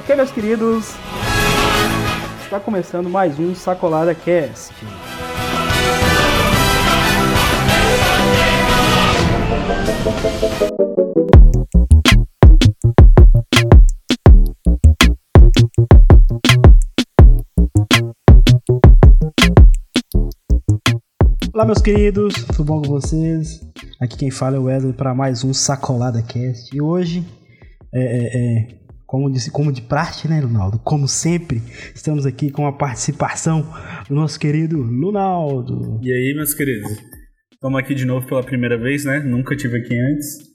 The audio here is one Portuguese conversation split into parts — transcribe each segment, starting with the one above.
Ok, meus queridos, está começando mais um Sacolada Cast. Olá, meus queridos, tudo bom com vocês? Aqui quem fala é o Wesley para mais um Sacolada Cast. E hoje, é, é, é, como, de, como de praxe, né, Lunaldo? Como sempre, estamos aqui com a participação do nosso querido Lunaldo. E aí, meus queridos? Estamos aqui de novo pela primeira vez, né? Nunca tive aqui antes.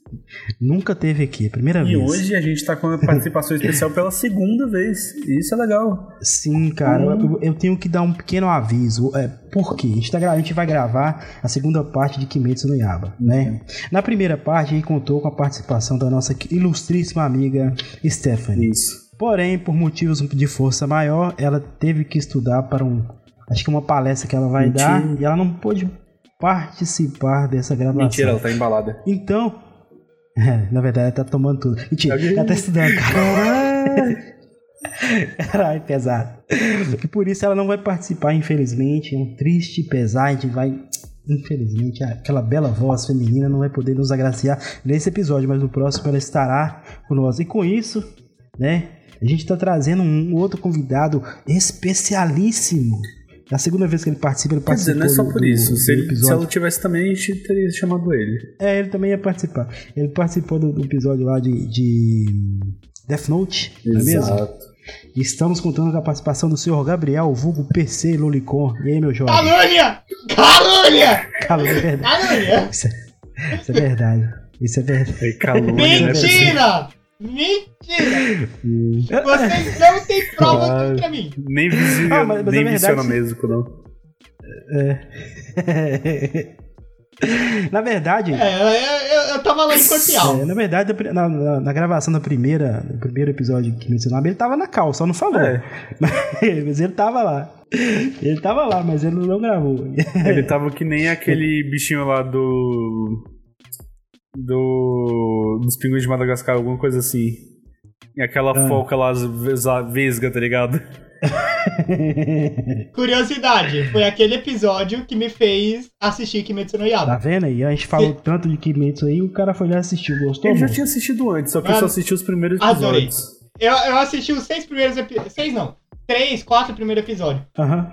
Nunca teve aqui, é a primeira E vez. hoje a gente tá com a participação especial pela segunda vez. E isso é legal. Sim, cara, eu, eu tenho que dar um pequeno aviso. É, por quê? A gente, tá, a gente vai gravar a segunda parte de Kimetsu no Yaba, né? Na primeira parte, a gente contou com a participação da nossa ilustríssima amiga Stephanie. Isso. Porém, por motivos de força maior, ela teve que estudar para um. Acho que uma palestra que ela vai Mentira. dar e ela não pôde participar dessa gravação. Mentira, ela tá embalada. Então. É, na verdade, ela tá tomando tudo. Mentira, Alguém- ela tá estudando, cara. Caralho, pesado. E por isso ela não vai participar, infelizmente. É um triste pesar. A gente vai. Infelizmente, aquela bela voz feminina não vai poder nos agraciar nesse episódio, mas no próximo ela estará conosco. E com isso, né? A gente está trazendo um outro convidado especialíssimo. É a segunda vez que ele participa, ele Quer dizer, não é só por do- isso. do Se, ele, se ela tivesse também, a gente teria chamado ele. É, ele também ia participar. Ele participou do, do episódio lá de, de Death Note, não é mesmo? Estamos contando com a participação do senhor Gabriel, vulgo PC Lolicon. E aí, meu jovem? Calúnia! Calúnia! Verdade. Calúnia! Isso é, isso é verdade. Isso é verdade. É calúnia, né? Mentira! Vocês não têm prova contra mim. Nem, visi... Ah, mas- mas nem é verdade, mesmo, não. Na verdade, É, eu, eu, eu tava lá em Corpial. é, na verdade, na, na- na gravação da primeira, do primeiro episódio que mencionava, ele tava na cal, só não falou. É. Mas ele tava lá. Ele tava lá, mas ele não gravou. Ele tava que nem aquele bichinho lá do. Do. Dos pinguins de Madagascar, alguma coisa assim. E aquela Ah. foca lá, vesga, tá ligado? Curiosidade, foi aquele episódio que me fez assistir Kimetsu no Tá Yaba. vendo aí? A gente falou tanto de Kimetsu aí, o cara foi lá assistir, gostou? Ele já tinha assistido antes, só que eu só assisti os primeiros adorei. episódios. Eu, eu assisti os seis primeiros episódios. Seis não. Três, quatro primeiros episódios. Aham,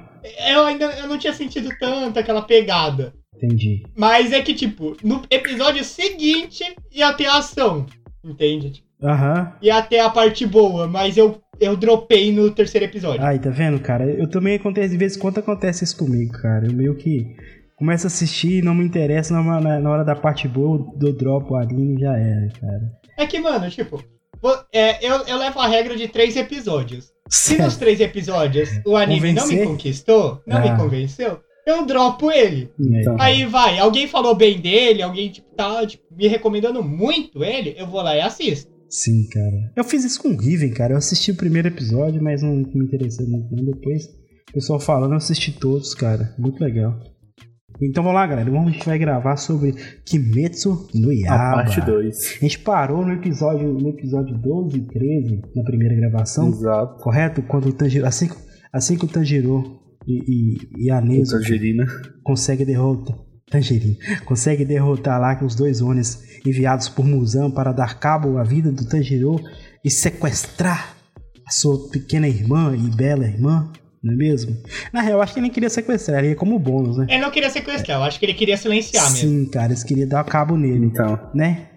Eu ainda eu não tinha sentido tanto aquela pegada. Entendi. Mas é que, tipo, no episódio seguinte ia ter a ação. Entende? Aham. Ia ter a parte boa, mas eu, eu dropei no terceiro episódio. Aí, tá vendo, cara? Eu também acontece, de vez em quando acontece isso comigo, cara. Eu meio que começo a assistir e não me interessa na, na- na hora da parte boa, do drop o anime e já era, cara. É que, mano, tipo, é, eu, eu levo a regra de três episódios. Se nos três episódios o anime não me Convencer? conquistou, não Ah. me convenceu, eu dropo ele. Então. Aí vai, alguém falou bem dele, alguém tipo, tá tipo, me recomendando muito ele, eu vou lá e assisto. Sim, cara. Eu fiz isso com o Riven, cara. Eu assisti o primeiro episódio, mas não me interessei muito. não. Depois, o pessoal falando, eu assisti todos, cara. Muito legal. Então vamos lá, galera. Vamos, a gente vai gravar sobre Kimetsu no A Yaba. parte 2. A gente parou no episódio, no episódio 12 e 13, na primeira gravação. Exato. Correto? Quando o Tanjiro. Assim, que- assim que o Tanjiro e, e, e a Nezu Tangerina. consegue derrotar. Tangerina. Consegue derrotar lá os dois Onis enviados por Muzan para dar cabo à vida do Tanjiro e sequestrar a sua pequena irmã e bela irmã, não é mesmo? Na real, acho que ele nem queria sequestrar, ele ia como bônus, né? Ele não queria sequestrar, eu acho que ele queria silenciar mesmo. Sim, cara, eles queriam dar cabo nele, Então. né?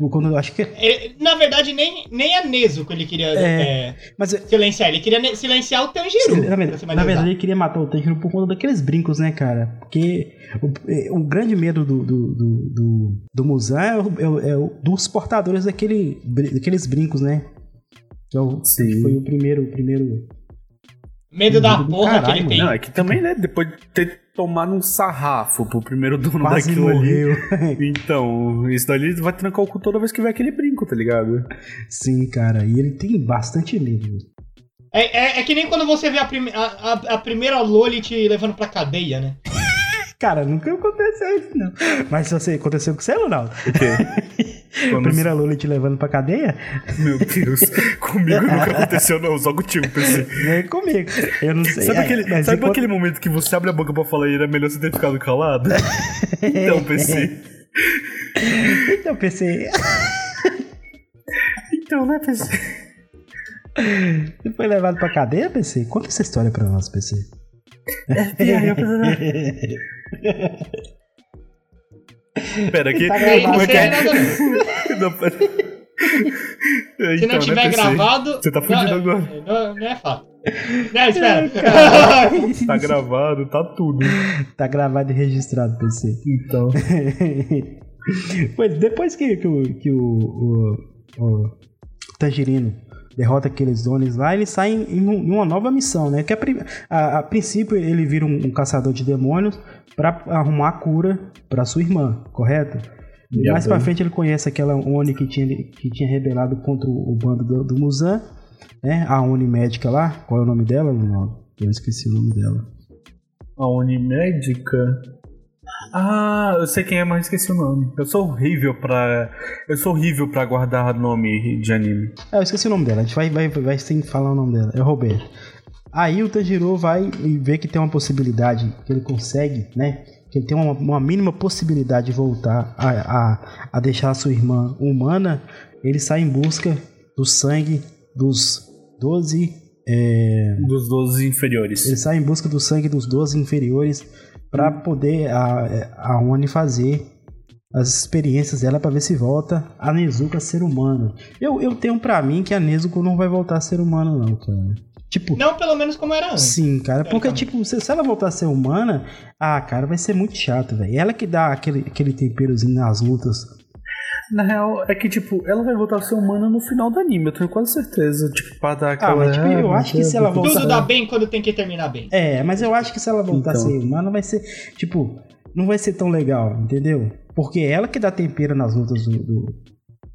Por Quando eu acho que. Ele- na verdade, nem, nem a Nezuko ele queria É. é, Mas silenciar, ele queria silenciar o Tanjiro. Na verdade, na verdade, ele queria matar o Tanjiro por conta daqueles brincos, né, cara? Porque o, é, o grande medo do, do, do, do, do Muzan é, o- é o- é dos portadores daquele, daqueles brincos, né? Que é o, Sim. que foi o primeiro, o primeiro. Medo da porra que caralho, ele tem. Não, é que também, né? Depois de ter tomado um sarrafo pro primeiro dono Quase daquilo ali. morreu. Então, isso daí ele vai trancar o cu toda vez que vê aquele brinco, tá ligado? Sim, cara. E ele tem bastante medo. É, é, é que nem quando você vê a, prime- a, a- a primeira Loli te levando pra cadeia, né? Cara, nunca aconteceu isso, não. Mas se você aconteceu com você, Ronaldo? O quê? Quando- Primeira Lula te levando pra cadeia? Meu Deus, comigo nunca aconteceu, não, só contigo, PC. Vem comigo. Eu não sei. Sabe, É, aquele, sabe enquanto- aquele momento que você abre a boca pra falar e era melhor você ter ficado calado? Então, PC. Então, PC, Então, né, PC? você foi levado pra cadeia, PC? Conta essa história pra nós, PC. Pera, aqui. Tá Aí gravado. não Como é que é? Não, pera. Se não Então, tiver né, PC? gravado. Você tá fudido não, agora. Não, não é fato. Não, espera. Tá gravado, tá tudo. Tá gravado e registrado, PC. Então. pois depois que, que, o, que o, o, o Tangerino derrota aqueles dones lá, ele sai em, em um- uma nova missão, né? Que a, prim- a, a princípio ele vira um, um caçador de demônios pra arrumar a cura pra sua irmã, correto? E mais pra bem. frente ele conhece aquela Oni que tinha, que tinha rebelado contra o, o bando do, do Muzan, né? A Oni médica lá, qual é o nome dela? Eu esqueci o nome dela. A Unimédica? Ah, eu sei quem é, mas esqueci o nome. Eu sou horrível pra. Eu sou horrível pra guardar nome de anime. É, eu esqueci o nome dela. A gente vai, vai, vai sem falar o nome dela. É Roberto. Aí o Tanjiro vai e vê que tem uma possibilidade, que ele consegue, né? Que ele tem uma, uma mínima possibilidade de voltar a, a, a deixar a sua irmã humana. Ele sai em busca do sangue dos 12. é, Dos 12 inferiores. ele sai em busca do sangue dos 12 inferiores para poder a, a Oni fazer as experiências dela para ver se volta a Nezuko a ser humana. Eu, eu tenho pra mim que a Nezuko não vai voltar a ser humana, não, cara. Tipo, Não, pelo menos como era antes. sim, cara. Porque, tipo, se, se ela voltar a ser humana, ah, cara, vai ser muito chato, velho. Ela que dá aquele, aquele temperozinho nas lutas. Na real, é que, tipo, ela vai voltar a ser humana no final do anime, eu tenho quase certeza. Tipo, pra dar aquela. Ah, mas, tipo, eu acho que se ela voltar. Tudo dá bem quando tem que terminar bem. É, mas eu acho que se ela voltar Então. a ser humana, vai ser, tipo, não vai ser tão legal, entendeu? Porque é ela que dá tempero nas lutas do, do,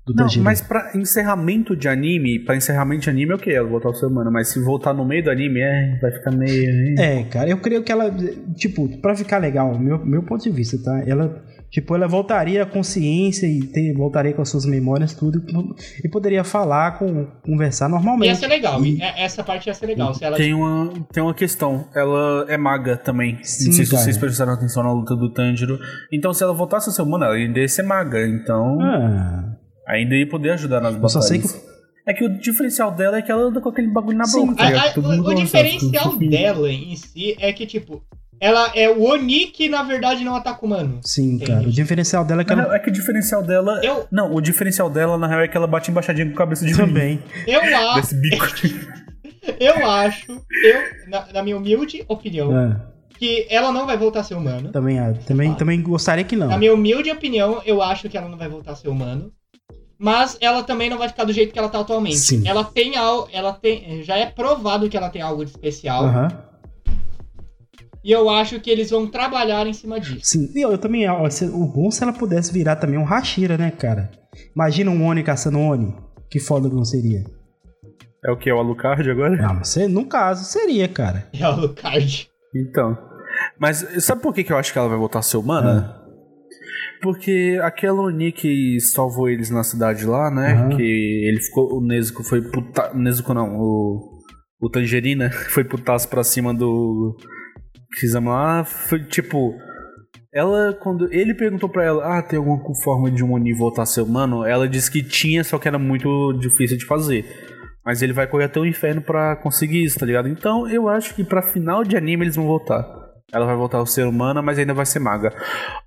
do Não, mas pra encerramento de anime, pra encerramento de anime, ok, ela voltar a ser humana, mas se voltar no meio do anime, é, vai ficar meio. É, cara, eu creio que ela, tipo, pra ficar legal, meu, meu ponto de vista, tá? Ela, tipo, ela voltaria à consciência e ter, voltaria com as suas memórias, tudo, e poderia falar, com, conversar Ia normalmente. ser legal. E- é- Essa parte ia ser legal. Se ela Tem uma, tem uma questão, ela é maga também. Sim, não sei se cara. vocês prestaram atenção na luta do Tanjiro. Então, se ela voltasse a ser humana, ela ainda ia ser maga. Então, Ah, ainda ia poder ajudar nas Eu só batalhas. sei que- É que o diferencial dela é que ela anda com aquele bagulho na Sim, boca. tá A- a- o, o diferencial dela em si é que, tipo, ela é o Oni que na verdade não ataca humano. sim, Entendi. cara, o diferencial dela é que Na ela... é que o diferencial dela. Eu- Não, o diferencial dela, na real, é que ela bate embaixadinha com cabeça de Também. Eu acho, Desse bico. eu acho, eu, na, na minha humilde opinião, Ah, que ela não vai voltar a ser humano. também, ah, também, Ah. também gostaria que não. Na minha humilde opinião, eu acho que ela não vai voltar a ser humano. Mas ela também não vai ficar do jeito que ela tá atualmente. Sim. Ela tem algo. Ela tem. Já é provado que ela tem algo de especial. Aham. E eu acho que eles vão trabalhar em cima disso. Sim, e eu, eu também. ó, se- O bom se ela pudesse virar também um Hashira, né, cara? Imagina um Oni caçando um Oni. Que foda que não seria. É o que? É o Alucard agora? Ah, mas se- no caso, seria, cara. É o Lucard. Então. Mas sabe por que, que eu acho que ela vai voltar a ser humana? Porque aquela Oni que salvou eles na cidade lá, né? Aham. Que ele ficou. O Nezuko foi puta. Nezuko não, o. O Tangerina foi putaço pra cima do. Kizama lá. Foi tipo. Ela, quando ele perguntou pra ela, ah, tem alguma forma de um Oni voltar a ser humano? Ela disse que tinha, só que era muito difícil de fazer. Mas ele vai correr até o inferno pra conseguir isso, tá ligado? Então eu acho que pra final de anime eles vão voltar. Ela vai voltar a ser humana, mas ainda vai ser maga.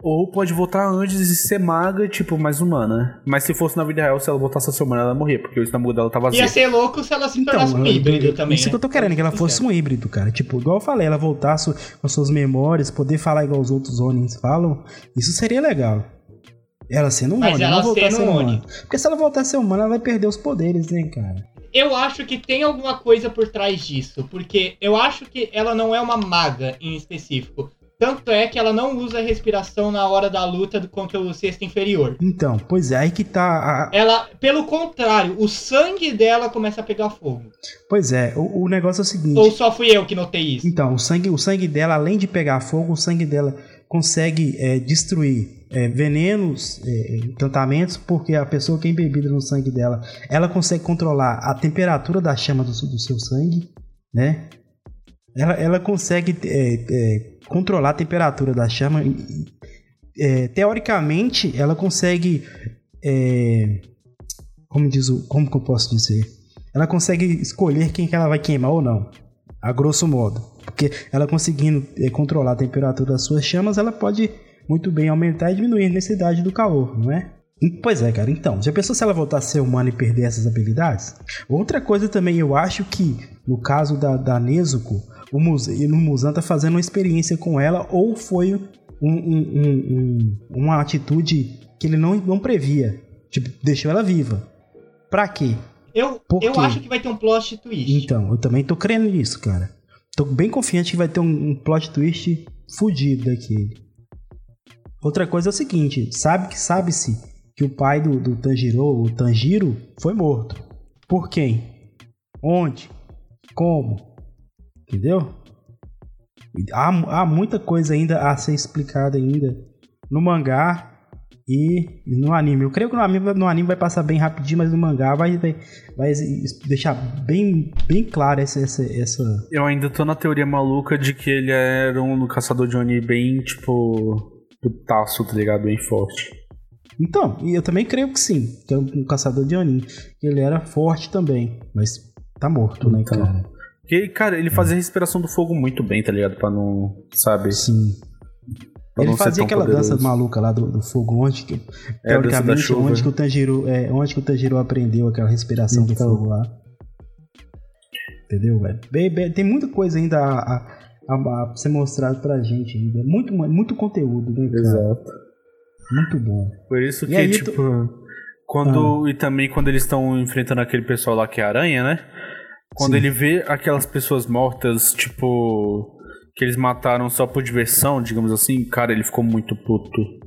Ou pode voltar antes e ser maga, tipo, mais humana. Mas se fosse na vida real, se ela voltasse a ser humana, ela ia morrer, porque o estômago dela tá vazio. Ia ser louco se ela se tornasse um eu- híbrido também. Isso né? que eu tô querendo, que ela fosse um híbrido, cara. Tipo, igual eu falei, ela voltasse com as suas memórias, poder falar igual os outros Onins falam. Isso seria legal. Ela sendo um Mas Oni, ela não voltar a sendo ser um humana. Oni. Porque se ela voltar a ser humana, ela vai perder os poderes, né, cara? Eu acho que tem alguma coisa por trás disso. Porque eu acho que ela não é uma maga em específico. Tanto é que ela não usa respiração na hora da luta contra o sexto inferior. Então, pois é, aí que tá. a- Ela, pelo contrário, o sangue dela começa a pegar fogo. Pois é, o, o negócio é o seguinte. Ou só fui eu que notei isso? Então, o sangue, o sangue dela, além de pegar fogo, o sangue dela consegue é, destruir é, venenos, é, encantamentos, porque a pessoa que é embebida no sangue dela, ela consegue controlar a temperatura da chama do, do seu sangue, né? Ela, ela consegue é, é, controlar a temperatura da chama. É, teoricamente, ela consegue. É, como, diz o, como que eu posso dizer? Ela consegue escolher quem que ela vai queimar ou não. A grosso modo. Porque ela conseguindo é, controlar a temperatura das suas chamas, ela pode muito bem aumentar e diminuir a necessidade do calor, não é? Pois é, cara. Então, já pensou se ela voltar a ser humana e perder essas habilidades? Outra coisa também, eu acho que, no caso da, da Nezuko, o Muzan, o Muzan tá fazendo uma experiência com ela ou foi um, um, um, uma atitude que ele não, não previa. Tipo, deixou ela viva. Pra quê? Eu, eu acho que vai ter um plot twist. Então, eu também tô crendo nisso, cara. Tô bem confiante que vai ter um, um plot twist fudido daquele. Outra coisa é o seguinte, sabe que sabe-se que o pai do, do Tanjiro, o Tanjiro, foi morto. Por quem? Onde? Como? Entendeu? Há, há muita coisa ainda a ser explicada ainda no mangá e no anime. Eu creio que no anime, no anime vai passar bem rapidinho, mas no mangá vai, vai, vai deixar bem, bem claro essa, essa, essa. Eu ainda tô na teoria maluca de que ele era um caçador de Oni bem, tipo, putaço, tá ligado? Bem forte. Então, eu também creio que sim, que é um caçador de Oni. Ele era forte também, mas tá morto, né, então. cara? Porque, cara, ele fazia a respiração do fogo muito bem, tá ligado? Pra não. Sabe? Sim. Ele fazia aquela poderoso. dança maluca lá do, do fogo, onde que. É, teoricamente, onde que o Tanjiro. É, onde que o Tanjiro aprendeu aquela respiração então. do fogo lá. Entendeu, velho? Bem, bem, tem muita coisa ainda a, a, a, a, ser mostrado pra gente ainda. Muito, muito conteúdo, né, cara? Exato. Muito bom. Por isso que, aí, tipo. Tu... Quando, ah. E também quando eles estão enfrentando aquele pessoal lá que é aranha, né? Quando Sim. ele vê aquelas pessoas mortas, tipo. Que eles mataram só por diversão, digamos assim, cara, ele ficou muito puto.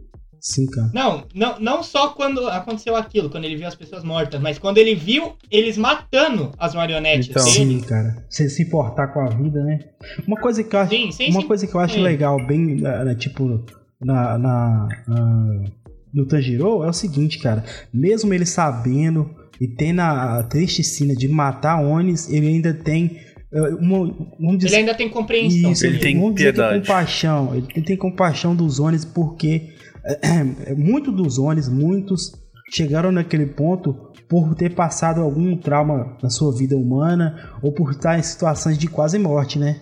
Sim, cara. Não, não, não só quando aconteceu aquilo, quando ele viu as pessoas mortas, mas quando ele viu eles matando as marionetes então, dele. Sim, cara. Você se importar com a vida, né? Uma coisa que eu acho, sim, sim, uma sim, coisa que eu acho legal, bem, né, tipo, na, na, na, no Tanjiro é o seguinte, cara. Mesmo ele sabendo e tendo a triste cena de matar Onis, ele ainda tem eh, uma, dizer, ele ainda tem compreensão. Isso, ele tem vamos piedade. Dizer compaixão. Ele tem compaixão dos Onis porque é, muito dos Onis, muitos chegaram naquele ponto por ter passado algum trauma na sua vida humana ou por estar em situações de quase morte, né?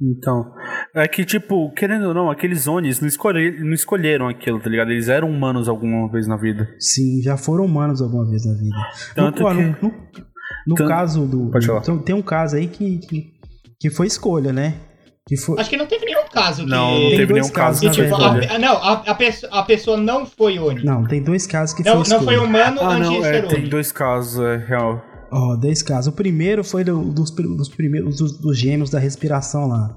Então, é que, tipo, querendo ou não, aqueles Onis não, escolher, não escolheram aquilo, tá ligado? Eles eram humanos alguma vez na vida. Sim, já foram humanos alguma vez na vida. Tanto no, que... no, no, no Tanto... caso do. Pode falar. Então, tem um caso aí que, que, que foi escolha, né? Que foi... Acho que não teve nenhum caso. Que... Não, não teve nenhum caso. Que, tipo, a, não, a, a, pessoa, a pessoa não foi Oni. Não, tem dois casos que não, foi Não foi humano ah, antes não, de é, ser Tem dois casos, é real. Ó, oh, dois casos. O primeiro foi do, dos, dos primeiros dos, dos gêmeos da respiração lá.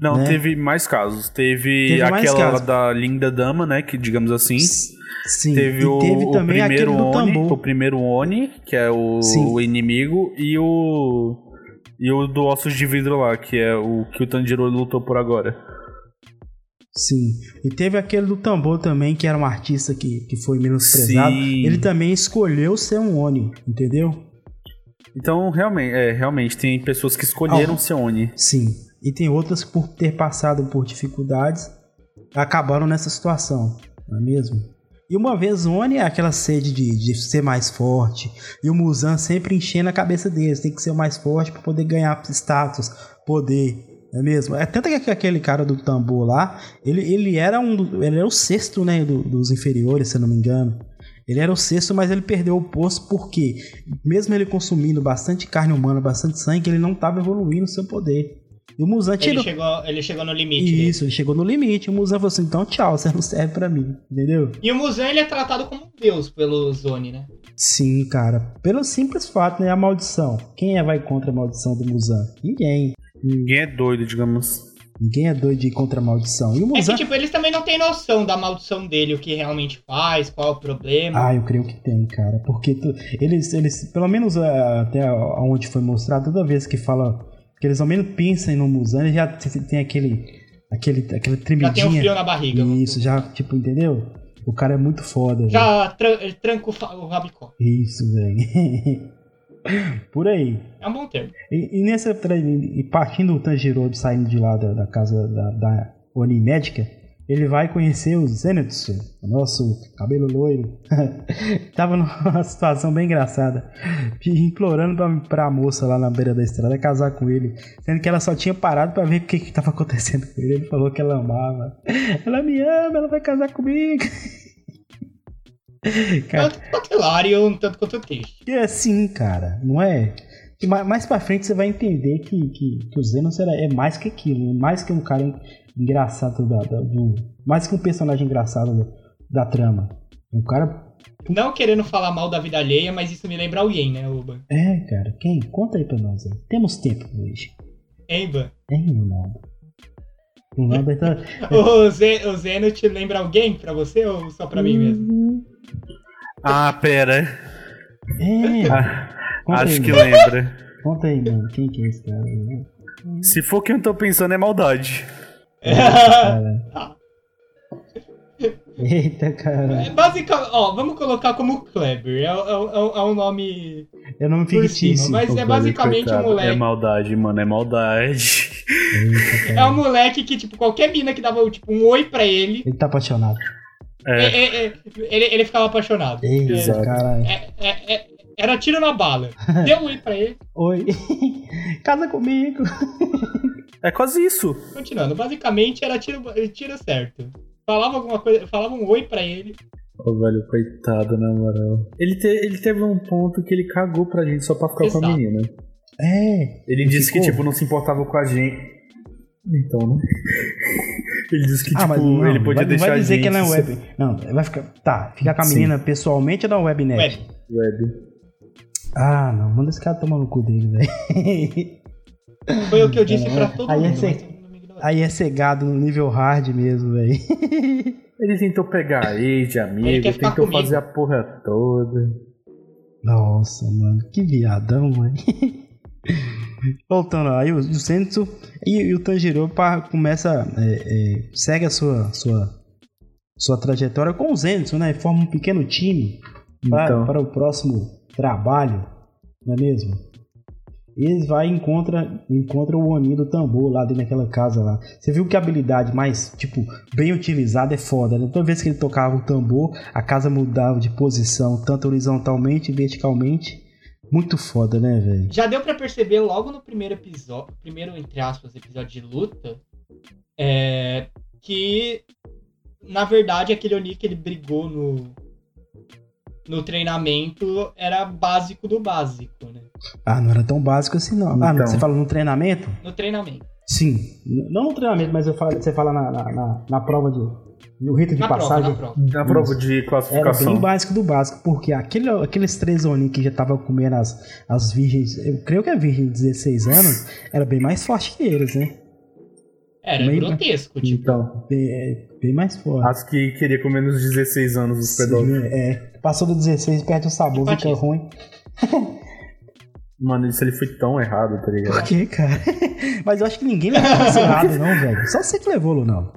Não, né? teve mais casos. Teve, teve aquela casos. da Linda Dama, né? Que digamos assim. Sim. Teve, o, teve o, primeiro Oni, o primeiro Oni, que é o, o, inimigo, e o. E o do Ossos de Vidro lá, que é o que o Tanjiro lutou por agora. Sim. E teve aquele do tambor também, que era um artista que, que foi menosprezado. Sim. Ele também escolheu ser um Oni, entendeu? Então, realmente, é, realmente tem pessoas que escolheram ah, ser Oni. Sim e tem outras que por ter passado por dificuldades acabaram nessa situação, não é mesmo? E uma vez Oni é aquela sede de, de ser mais forte, e o Muzan sempre enchendo a cabeça deles, tem que ser mais forte para poder ganhar status, poder, não é mesmo? É tanto que aquele cara do tambor lá, ele, ele era um ele era o sexto, né, do, dos inferiores, se eu não me engano. Ele era o sexto, mas ele perdeu o posto porque, mesmo ele consumindo bastante carne humana, bastante sangue, ele não estava evoluindo o seu poder. E o Musan tirou. Ele chegou, ele chegou no limite. Isso, dele. ele chegou no limite. O Musan falou assim: então tchau, você não serve pra mim, entendeu? E o Musan ele é tratado como um deus pelo Zone, né? Sim, cara. Pelo simples fato, né? A maldição. Quem é vai contra a maldição do Musan? Ninguém. Ninguém é doido, digamos. Ninguém é doido de ir contra a maldição. E o Musan... É que, tipo, eles também não têm noção da maldição dele, o que realmente faz, qual é o problema. Ah, eu creio que tem, cara. Porque tu... eles, eles, pelo menos uh, até onde foi mostrado, toda vez que fala que eles ao menos pensam no Musan, já tem aquele Aquele, aquela Já tem um tremidinha. frio na barriga. Isso, já, tipo, entendeu? O cara é muito foda. Já tra tranca o, rabicó. Isso, velho. Por aí. É um bom termo. E, e nessa e partindo o Tanjiro saindo de lá da, da casa da, da Oni Médica, ele vai conhecer o Zenitsu, o nosso cabelo loiro. Tava numa situação bem engraçada, implorando pra, pra moça lá na beira da estrada casar com ele, sendo que ela só tinha parado pra ver o que, que tava acontecendo com ele. Ele falou que ela amava. Ela me ama, ela vai casar comigo. Cara, quanto hilário, um tanto quanto triste. é assim, cara, não é? Ma- mais pra frente você vai entender que, que, que o Zenos é mais que aquilo, é mais que um cara engraçado da, da- do. Mais que um personagem engraçado da, da trama. Um cara. Não querendo falar mal da vida alheia, mas isso me lembra o Yen, né, Uba? É, cara, quem? Conta aí pra nós aí. Temos tempo hoje. Ban? Hein, Ronaldo? O Ronaldo tá. O, Ze o Zeno te lembra alguém pra você ou só pra mim mesmo? Ah, pera. É, Ah, acho aí, que mano. lembra. Conta aí, mano. Quem que é esse cara aí? Se for quem eu tô pensando, é maldade. Cara. Eita, cara. É Basicamente, ó, vamos colocar como Kleber. É, é, é, é um nome É nome cima, fictício. mas é basicamente um Coitado. É moleque. maldade, mano, é maldade. Eita, É um moleque que, tipo, qualquer mina que dava tipo, um oi pra ele, Ele tá apaixonado. É, é- é- é- ele, ele ficava apaixonado. Eita, Exato. caralho. É- é- é- era tiro na bala. Deu um oi pra ele. Oi. Casa comigo. é quase isso. Continuando, basicamente era tiro, tiro certo. Falava alguma coisa, falava um oi pra ele. Ô, velho, coitado, na moral. Ele, te- ele teve um ponto que ele cagou pra gente só pra ficar com a Exato. menina. É. Ele disse que, ficou? tipo, não se importava com a gente. Então, né? Ele disse que, tipo, ah, mas não, ele podia vai, não deixar vai dizer a gente que ela é se- web. Não, vai ficar. Tá, ficar com a Sim. menina pessoalmente ou na webnet? Web. Web. Ah, não. Manda esse cara tomar no cu dele, velho. Foi o que eu disse pra todo Aí é mundo. ser- me ignorou. Aí é cegado no nível hard mesmo, velho. Ele tentou pegar ex de Ele amigo, tentou comigo. fazer a porra toda. Nossa, mano. Que viadão, mano. Voltando, aí o, o Senso e, e o Tanjiro pá, começa. é, é, segue a sua, sua, sua trajetória com o Zenitsu, né? Forma um pequeno time para, Então. para o próximo trabalho, não é mesmo? Eles vai e encontra, encontra o Oni do tambor lá dentro daquela casa lá. Você viu que a habilidade mais, tipo, bem utilizada é foda, né? Toda vez que ele tocava o tambor, a casa mudava de posição, tanto horizontalmente e verticalmente. Muito foda, né, velho? Já deu pra perceber logo no primeiro episódio, primeiro, entre aspas, episódio de luta, é, que, na verdade, aquele Oni que ele brigou no, no treinamento era básico do básico, né? Ah, não era tão básico assim, não. Ah, Então. você fala no treinamento? No treinamento. Sim. Não no treinamento, mas eu falo, você fala na, na, na, na prova de. No rito de Na prova, passagem. na prova. Na prova de Era classificação. bem básico do básico, porque aquele, aqueles três Oni que já estavam comendo as, as virgens, eu creio que a virgem de 16 anos era bem mais forte que eles, né? Era Meio- grotesco, tipo. Então, Bem, é, bem mais forte. as que queria com menos de 16 anos os pedófilos. Sim, é, passou do 16, perde o sabor, fica Empatiza. ruim. Mano, isso ele foi tão errado, tá Por ligado? quê, cara? Mas eu acho que ninguém levou pra esse lado, não, velho. Só você que levou, Lunão.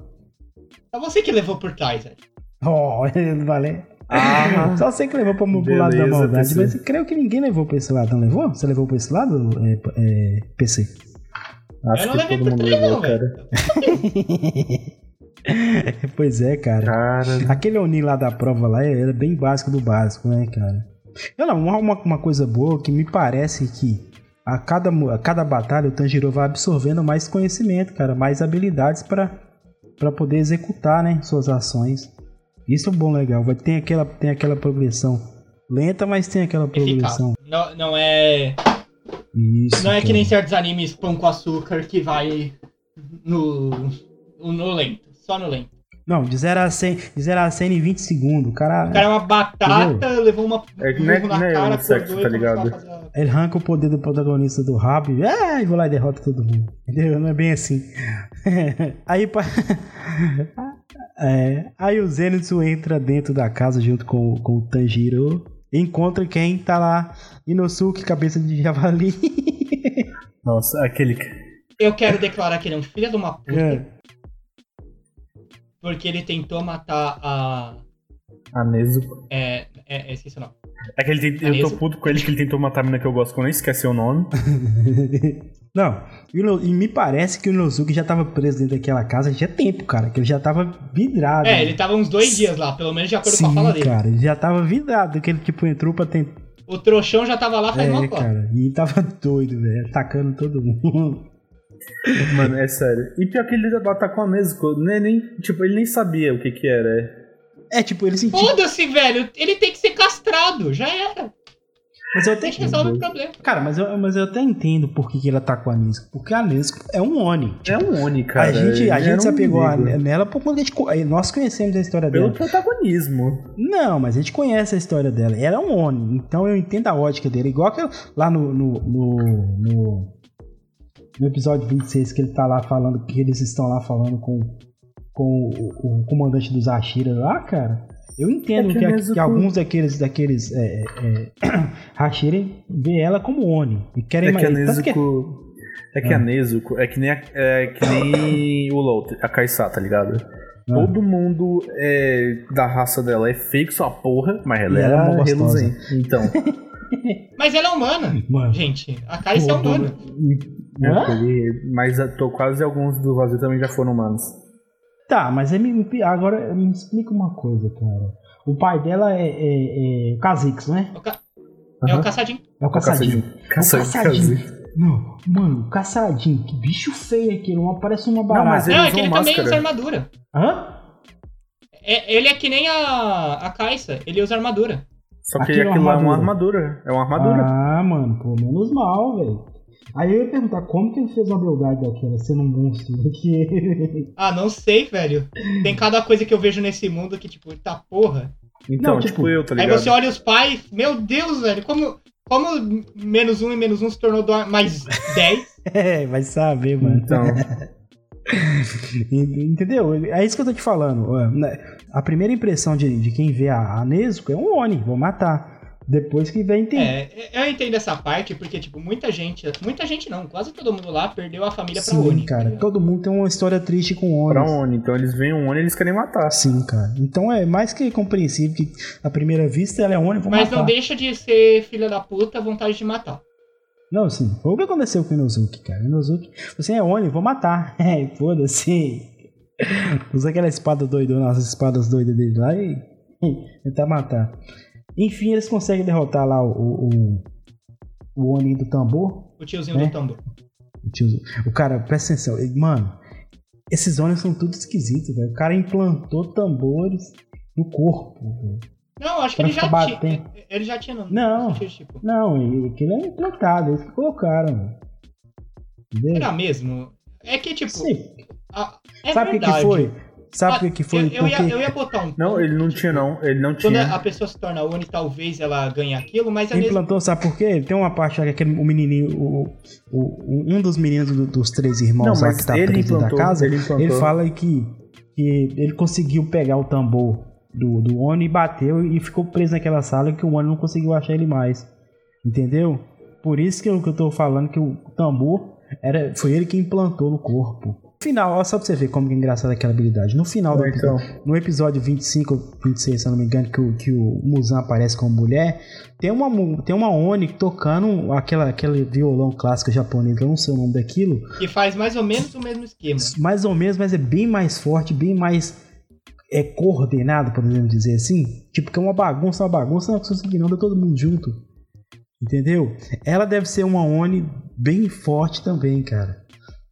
É você que levou por trás, velho. Oh, valeu. Ah, Só você que levou pro, pro lado da Beleza, maldade, PC. mas eu creio que ninguém levou pra esse lado, não levou? Você levou pra esse lado, é, é, PC? Acho Eu não que todo mundo levou, não, cara. pois é, cara. Cara, Aquele Oni lá da prova lá era bem básico do básico, né, cara? Eu não, uma, uma- uma coisa boa que me parece que a cada, a cada batalha o Tanjiro vai absorvendo mais conhecimento, cara, mais habilidades para para poder executar, né, suas ações. Isso é um bom legal. Vai tem aquela tem aquela progressão lenta, mas tem aquela progressão. Não, não é. Isso. Não é que nem certos animes pão com açúcar que vai no. no lento. Só no lento. Não, de 0 a 100, de 0 a 100 em 20 segundos. O cara, O cara é uma batata, levou uma É que um é- murro na é cara, um sexo, tá ligado? a ele arranca o poder do protagonista do rabo e ah, vou lá e derrota todo mundo. Entendeu? Não é bem assim. aí, pa- é, aí o Zenitsu entra dentro da casa junto com, com o Tanjiro. Encontra quem tá lá. Inosuke, cabeça de javali. nossa, aquele. Eu quero declarar que ele é um filho de uma puta. É. porque ele tentou matar a. A Nezuko. É, é, é, esqueci o nome. É que ele tem, eu tô puto com ele que ele tentou matar a mina que eu gosto, que eu nem esqueci o nome. Não, e, me parece que o Inosuke já tava preso dentro daquela casa já tempo, cara. Que ele já tava vidrado. É, ele tava uns dois dias lá, pelo menos de acordo com a Sim, fala dele. cara, ele já tava vidrado. Que ele, tipo, entrou pra tentar. O trouxão já tava lá faz uma É, cota. cara. E tava doido, velho. Atacando todo mundo. Mano, é sério. E pior que ele atacou a Nezuko, nem, nem, tipo, ele nem sabia o que que era. É, tipo, ele sentiu. Foda-se, velho. Ele tem que ser castrado. Já era. Mas eu A até. gente resolve o problema. Cara, mas eu, mas eu até entendo por que, que ele atacou a Nezuko. Porque a Nezuko é um Oni. É um Oni, cara. a gente, a gente se um apegou a- amigo. nela por conta de. Nós conhecemos a história Pelo dela. protagonismo. Não, mas a gente conhece a história dela. Ela é um Oni, então eu entendo a ótica dele. Igual que lá no, no, no, no, no episódio 26, que ele tá lá falando, que eles estão lá falando com, com o, o comandante dos Ashira lá, cara. Eu entendo É que que, a que alguns daqueles, daqueles é, é, Hashira vê ela como Oni. E querem É que a mais. que- Nezuko. É que Ah. a Nezuko é que nem, a- é que nem o Lout, a Kaisa, tá ligado? Ah. Todo mundo é, da raça dela é fake sua porra, mas ela E ela é era uma reluzente. Então. Mas ela é humana. Mano. Gente, a Kai'Sa é humana. Hã? Mas tô quase alguns do vazio também já foram humanos. Tá, mas me- agora me explica uma coisa, cara. O pai dela é, é, é Kha'Zix, não é? O ca- É o caçadinho. É o caçadinho. Caçadinho. caçadinho. Caçadinho. Não, mano, caçadinho. Que bicho feio aquele. Não parece uma barata. mas Ele Não, é que ele máscara. também usa armadura. Hã? É- ele é que nem a, a Kai'Sa. Ele usa armadura. Só que Aquilo é aquilo uma é uma armadura. É uma armadura. Ah, mano, pô, menos mal, velho. Aí eu ia perguntar como que ele fez uma beldade daquela sendo um monstro. Que... Ah, não sei, velho. Tem cada coisa que eu vejo nesse mundo que, tipo, tá porra. Então, Não, tipo, tipo, eu, tá Aí ligado? você olha os pais, meu Deus, velho, como, como menos um e menos um se tornou do- mais 10? é, vai saber, mano. Então, Entendeu? É isso que eu tô te falando. Né, A primeira impressão de, de quem vê a, a Nezuko é um Oni, vou matar. Depois que vem entender. É, eu entendo essa parte, porque, tipo, muita gente. Muita gente não, quase todo mundo lá perdeu a família pra Sim, Oni. tá cara. ligado? Todo mundo tem uma história triste com Oni. pra Oni. Então eles veem um Oni e eles querem matar. Sim, cara. Então é mais que compreensível que à primeira vista ela é Oni, vou Mas matar. não deixa de ser filha da puta vontade de matar. Não, sim. Foi o que aconteceu com o Inozuki, cara. O Inozuki, você é Oni, vou matar. É, foda-se. Usa aquela espada doidona, as espadas doidas dele lá e tentar matar. Enfim, eles conseguem derrotar lá o, o, o, Oni do tambor. O tiozinho É? do tambor. O, tiozinho- o cara, presta atenção. Mano, esses Onis são tudo esquisitos, velho. O cara implantou tambores no corpo. Não, acho que ele já ficar tinha. batendo. Ele já tinha. no- Não. sentido, Tipo, Não, ele- aquilo é implantado, eles que colocaram. Entendeu? era mesmo? É que, tipo. Sim. a- é Sabe o que, que foi? Sabe o Ah, que, foi? Eu, eu ia, Porque- eu ia botar um. Não, ele não tinha, não. Ele não Quando tinha. a pessoa se torna Oni, talvez ela ganhe aquilo, mas é Ele mesmo. implantou, sabe por quê? Tem uma parte que aquele, o menininho, o, o- um dos meninos do- dos três irmãos Não, lá que tá ele preso dentro da implantou, casa, ele ele, implantou. fala que, que ele conseguiu pegar o tambor do, do Oni e bateu e ficou preso naquela sala que o Oni não conseguiu achar ele mais. Entendeu? Por isso que eu, que eu tô falando que o tambor era, foi ele que implantou no corpo. No final, ó, só pra você ver como que é engraçada aquela habilidade. No final do Ah, então. episódio, no episódio 25 ou 26, se eu não me engano, que o, que o Muzan aparece como mulher, tem uma, tem uma Oni tocando aquela, aquele violão clássico japonês, eu não sei o nome daquilo, Que faz mais ou menos o mesmo esquema. mais ou menos, mas é bem mais forte, bem mais é, coordenado, podemos dizer assim. Tipo, que é uma bagunça, uma bagunça, não é que não, dá todo mundo junto. Entendeu? Ela deve ser uma Oni bem forte também, cara.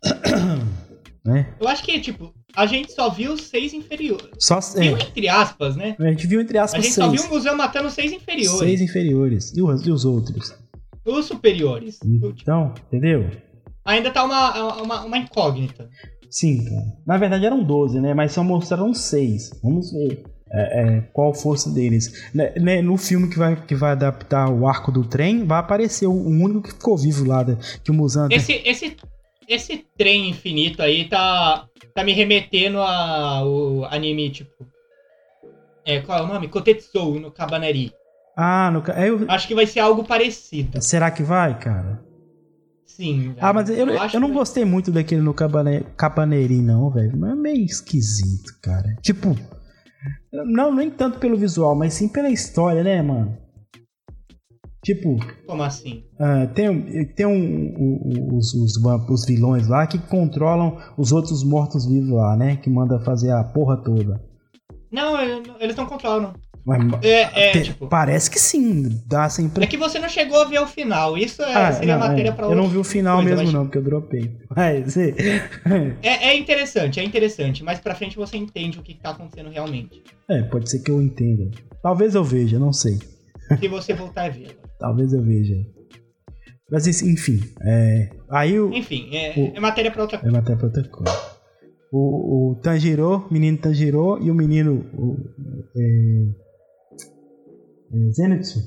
né? Eu acho que, tipo, a gente só viu seis inferiores. Só, Viu é, entre aspas, né? a gente viu entre A aspas gente só seis. viu o museu matando seis inferiores. Seis inferiores. E os, e os outros? Os superiores. Então, entendeu? Ainda tá uma, uma, uma incógnita. Sim, cara. Na verdade eram 12, né? Mas só mostraram seis. Vamos ver é, é, qual a força deles. Né, né, no filme que vai, que vai adaptar o arco do trem, vai aparecer o, único que ficou vivo lá, da- que o Muzan... Esse, esse, esse trem infinito aí tá, tá me remetendo ao anime, tipo. É, qual é o nome? Kotetsou no Cabaneri. Ah, no, é, eu- Acho que vai ser algo parecido. será que vai, cara? Sim. Ah, mas eu, eu, acho não que- gostei muito daquele no Cabane- Capaneri, não, velho. Mas é meio esquisito, cara. Tipo, não, nem tanto pelo visual, mas sim pela história, né, mano? Tipo, Como assim? ah, tem, tem um, um- os, os, os vilões lá que controlam os outros mortos-vivos lá, né? Que manda fazer a porra toda. Não, ele- eles não controlam. Mas, É, é, te- tipo. Parece que sim, dá essa É que você não chegou a ver o final. Isso é, Ah, seria não, matéria é. pra Eu não vi o final coisa, mesmo, mas- não, porque eu dropei. Mas, é, É, é interessante, é interessante. Mais pra frente você entende o que tá acontecendo realmente. é, pode ser que eu entenda. Talvez eu veja, não sei. Se você voltar a ver. Talvez eu veja. Mas enfim, é, aí o. Enfim, é, O- é matéria pra outra É coisa. matéria pra outra coisa. O, o Tanjiro, menino Tanjiro e o menino o, é, é, Zenitsu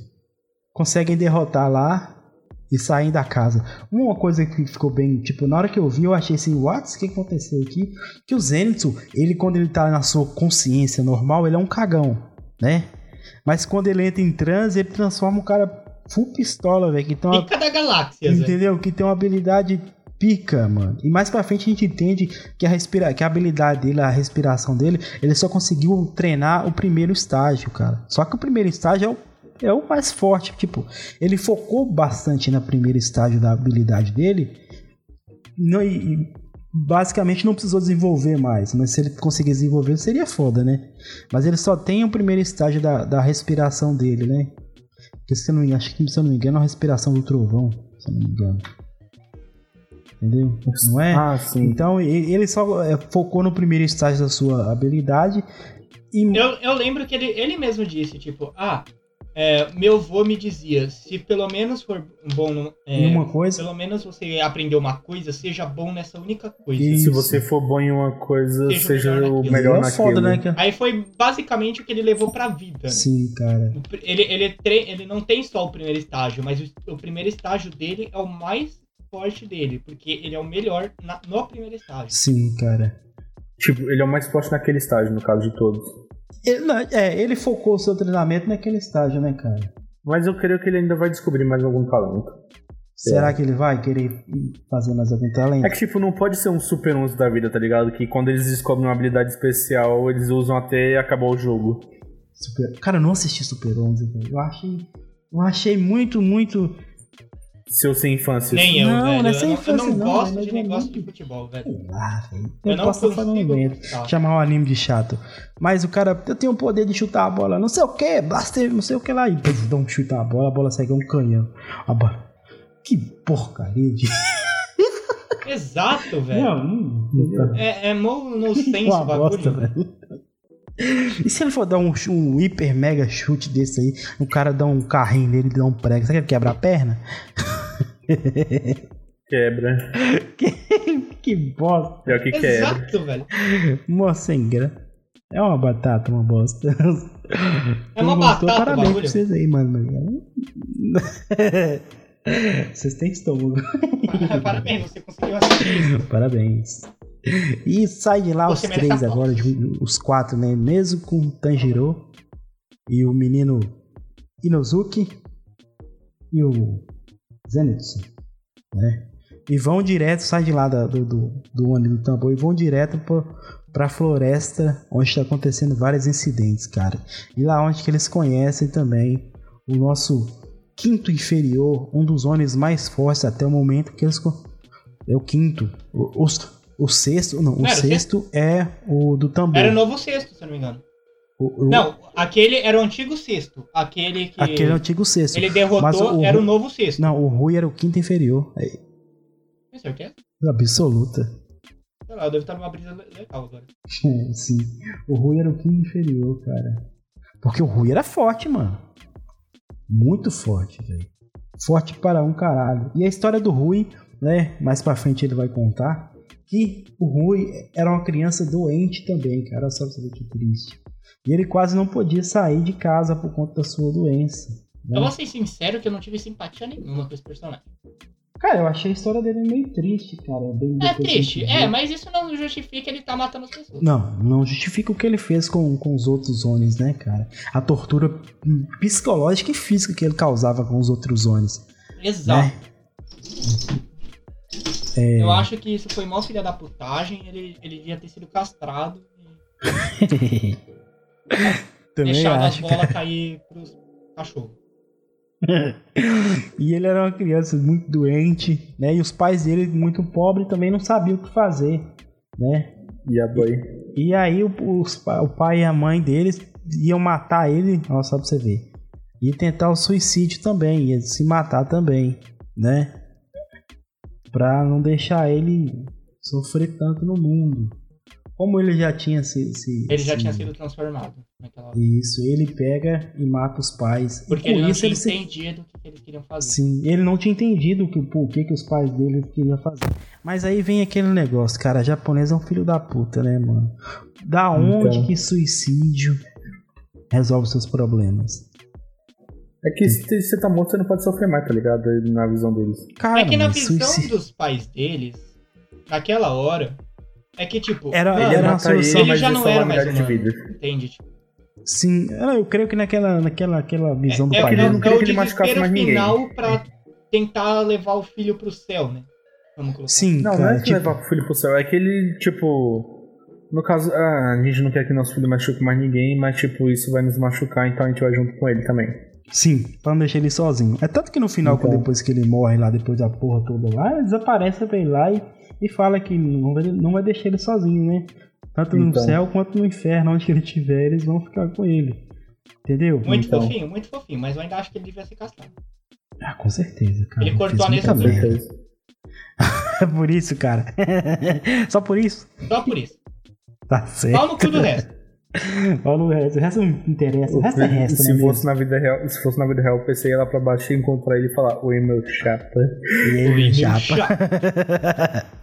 conseguem derrotar lá e saem da casa. Uma coisa que ficou bem, tipo, na hora que eu vi, eu achei assim, what? O que aconteceu aqui? Que o Zenitsu, ele quando ele tá na sua consciência normal, ele é um cagão, né? Mas quando ele entra em transe, ele transforma o cara full pistola, velho. Que tem uma Pica da galáxia. Entendeu? Que tem uma habilidade pica, mano. E mais pra frente a gente entende que a, respira... que a habilidade dele, a respiração dele, ele só conseguiu treinar o primeiro estágio, cara. Só que o primeiro estágio é o, é o mais forte. Tipo, ele focou bastante no primeiro estágio da habilidade dele. Não, e, e basicamente não precisou desenvolver mais. Mas se ele conseguir desenvolver, seria foda, né? Mas ele só tem o primeiro estágio da, da respiração dele, né? Porque se eu não me engano, acho que se eu não me engano é a respiração do trovão, se eu não me engano. Entendeu? Não é? Ah, sim. Então ele só é, focou no primeiro estágio da sua habilidade e Eu, eu lembro que ele, ele mesmo disse, tipo, ah, é, meu avô me dizia, se pelo menos for bom é, em uma coisa. pelo menos você aprender uma coisa, seja bom nessa única coisa. E- Se você for bom em uma coisa, Seja o seja melhor o naquilo. melhor é naquilo. foda, né? Aí foi basicamente o que ele levou pra vida. né? Sim, cara. Ele, ele, tre- ele não tem só o primeiro estágio, mas o, o primeiro estágio dele é o mais forte dele, porque ele é o melhor na- no primeiro estágio. Sim, cara. Tipo, ele é o mais forte naquele estágio, no caso de todos. Ele, é, ele focou o seu treinamento naquele estágio, né, cara? Mas eu creio que ele ainda vai descobrir mais algum talento. Será que ele vai querer fazer mais algum talento? É que, tipo, não pode ser um Super 11 da vida, tá ligado? Que quando eles descobrem uma habilidade especial, eles usam até acabar o jogo. Super- Cara, eu não assisti Super 11, velho. Eu achei, eu achei muito, muito. Seu sem infância. Nem eu, Não, velho. não é sem não, eu infância, não não, gosto mas de é negócio de futebol, velho. Lá, velho. Eu, Eu, não posso consigo. Chamar o anime de chato. Mas o cara, eu tenho o poder de chutar a bola, não sei o que, blaster, não sei o que lá. E puf, dá um chute na bola, a bola segue um canhão. A bola. Que porcaria de. Exato, velho. Não, não? É, é mo no senso Uma o bagulho. bosta, velho. E se ele for dar um, um hiper mega chute desse aí, o cara dá um carrinho nele e dá um prego, será que ele quebra a perna? Quebra. que bosta. Pior que quebra. Exato, velho. Mó sem gra. É uma batata, uma bosta. É uma gostou? batata Parabéns pra vocês aí, mano. Vocês têm estômago. Parabéns, você conseguiu assistir isso. Parabéns. E sai de lá Você os três agora, ju- os quatro, né? Mesmo com o Tanjiro e o menino Inozuki e o Zenitsu, né? E vão direto, sai de lá do, do, do ônibus do tambor e vão direto pra, pra floresta onde está acontecendo vários incidentes, cara. E lá onde que eles conhecem também o nosso quinto inferior, um dos ônibus mais fortes até o momento que eles. É o quinto. O, os- o sexto, não, o Não, era o sexto é o do tambor. Era o novo sexto, se não me engano. O- o- Não, aquele era o antigo sexto. Aquele que Aquele é antigo sexto. ele derrotou o- era o novo sexto. Não, o Rui era o quinto inferior. É Tem certeza? absoluta. Sei lá, eu devo estar numa brisa le- legal agora. Sim. O Rui era o quinto inferior, cara. Porque o Rui era forte, mano. Muito forte, velho. Forte para um caralho. E a história do Rui, né? Mais pra frente ele vai contar. Que o Rui era uma criança doente também, cara. Só pra você ver que triste. E ele quase não podia sair de casa por conta da sua doença. né? Eu vou ser sincero que eu não tive simpatia nenhuma com esse personagem. Cara, eu achei a história dele meio triste, cara. Bem É que a triste, gente é, viu. mas isso não justifica ele estar matando as pessoas. Não, não justifica o que ele fez com, com os outros Onis, né, cara? A tortura psicológica e física que ele causava com os outros Onis, Exato. né? É. Eu acho que isso foi mó filha da putagem, ele, ele devia ter sido castrado e Também deixado as acho. cara. bolas cair pros cachorros. E ele era uma criança muito doente, né? E os pais dele, muito pobres, também não sabiam o que fazer, né? E a boy. E aí o, o pai e a mãe deles iam matar ele, ó, só pra você ver. E tentar o suicídio também, ia se matar também, né? Pra não deixar ele sofrer tanto no mundo. Como ele já tinha se. se- Ele já se- tinha sido transformado naquela. Isso, ele pega e mata os pais. Porque ele por não isso tinha ele se entendido o que eles queriam fazer. Sim, ele não tinha entendido o que, por que, que os pais dele queriam fazer. Mas aí vem aquele negócio, cara, japonês é um filho da puta, né, mano? Da onde Então. que suicídio resolve seus problemas? É que se você tá morto, você não pode sofrer mais, tá ligado? Na visão deles. Cara, É que na mas visão suicídio... dos pais deles, naquela hora, é que tipo, Era- mano, ele era uma solução. Ele mas já não era mais milhares de humano. vidas. entende? Tipo, Sim, eu creio que naquela, naquela aquela visão do é, pai é, não dele. queria é o que ele machucasse mais ninguém. final pra tentar levar o filho pro céu, né? Vamos colocar. Sim, Não, não cara, é que tipo, levar o filho pro céu, é que ele, tipo. No caso, ah, a gente não quer que nosso filho machuque mais ninguém, mas, tipo, isso vai nos machucar, então a gente vai junto com ele também. Sim, pra não deixar ele sozinho. É tanto que no final, Então. quando depois que ele morre lá, depois da porra toda lá, eles aparecem pra ele lá e, e fala que não vai, não vai deixar ele sozinho, né? Tanto no Então. céu quanto no inferno, onde que ele estiver, eles vão ficar com ele. Entendeu? Muito Então. fofinho, muito fofinho, mas eu ainda acho que ele devia ser castrado. Ah, com certeza, cara. Ele cortou a nesse. É por isso, cara. Só por isso? Só por isso. Tá certo. Pau no cu do resto. Olha o resto. O resto não interessa. O resto é resto, se né? fosse na vida real, se fosse na vida real, PC ia lá pra baixo e encontrar ele e falar, oi meu chapa. E aí, meu Oi, chapa. chapa.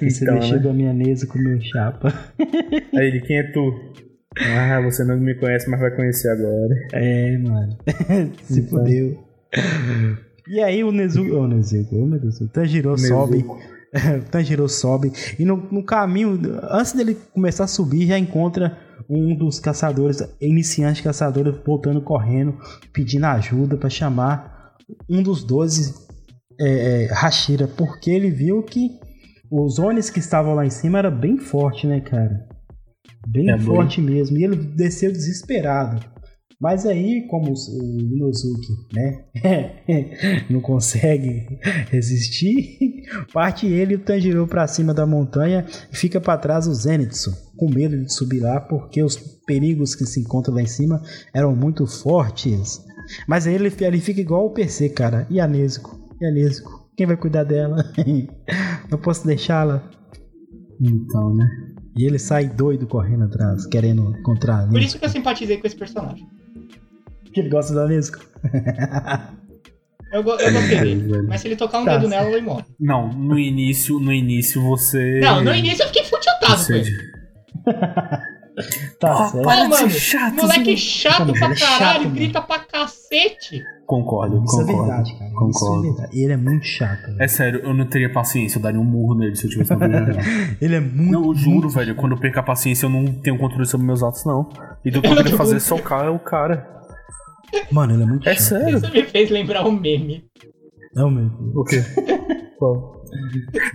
Você Então, mexeu né? com a minha mesa com o meu chapa. Aí ele, quem é tu? Ah, você não me conhece, mas vai conhecer agora. É, mano. Se Então. fodeu. E aí o Nezuko. Ô, Nezuko, oh, meu Deus. O Tanjiro Nezuko. sobe. o Tanjiro sobe. E no, no caminho, antes dele começar a subir, já encontra um dos caçadores, iniciantes caçadores, voltando correndo, pedindo ajuda pra chamar um dos doze é, é, Hashira, porque ele viu que os Onis que estavam lá em cima era bem forte, né, cara? Bem É, forte mesmo. E ele desceu desesperado. Mas aí, como o Inosuke, né, não consegue resistir, parte ele e o Tanjiro pra cima da montanha e fica pra trás o Zenitsu, com medo de subir lá, porque os perigos que se encontram lá em cima eram muito fortes. Mas aí ele, ele fica igual o PC, cara. E a Nezuko? E a Nezuko? Quem vai cuidar dela? não posso deixá-la. Então, né? E ele sai doido correndo atrás, querendo encontrar a Por isso que eu simpatizei com esse personagem. Que ele gosta da Nezuko. Eu, go- eu gostei dele. Mas se ele tocar um Tá. dedo nela, ele morre. Não, no início, no início você. Não, no início eu fiquei futiltado com Você- ele. Tá Oh, certo. para Ô, de ser mano, chato, moleque chato pra é caralho, chato, mano. grita pra cacete. Concordo, Isso é concordo. verdade, cara. Concordo. Isso é verdade. Ele é muito chato. velho. É sério, eu não teria paciência, eu daria um murro nele se eu tivesse. Ele é muito. Não, eu juro, muito- velho, quando eu perco a paciência eu não tenho controle sobre meus atos, não. E do que eu queria não- fazer é socar é o cara. Mano, ele é muito É chato. sério. Isso me fez lembrar um meme. Não, meu Deus. O quê? Qual?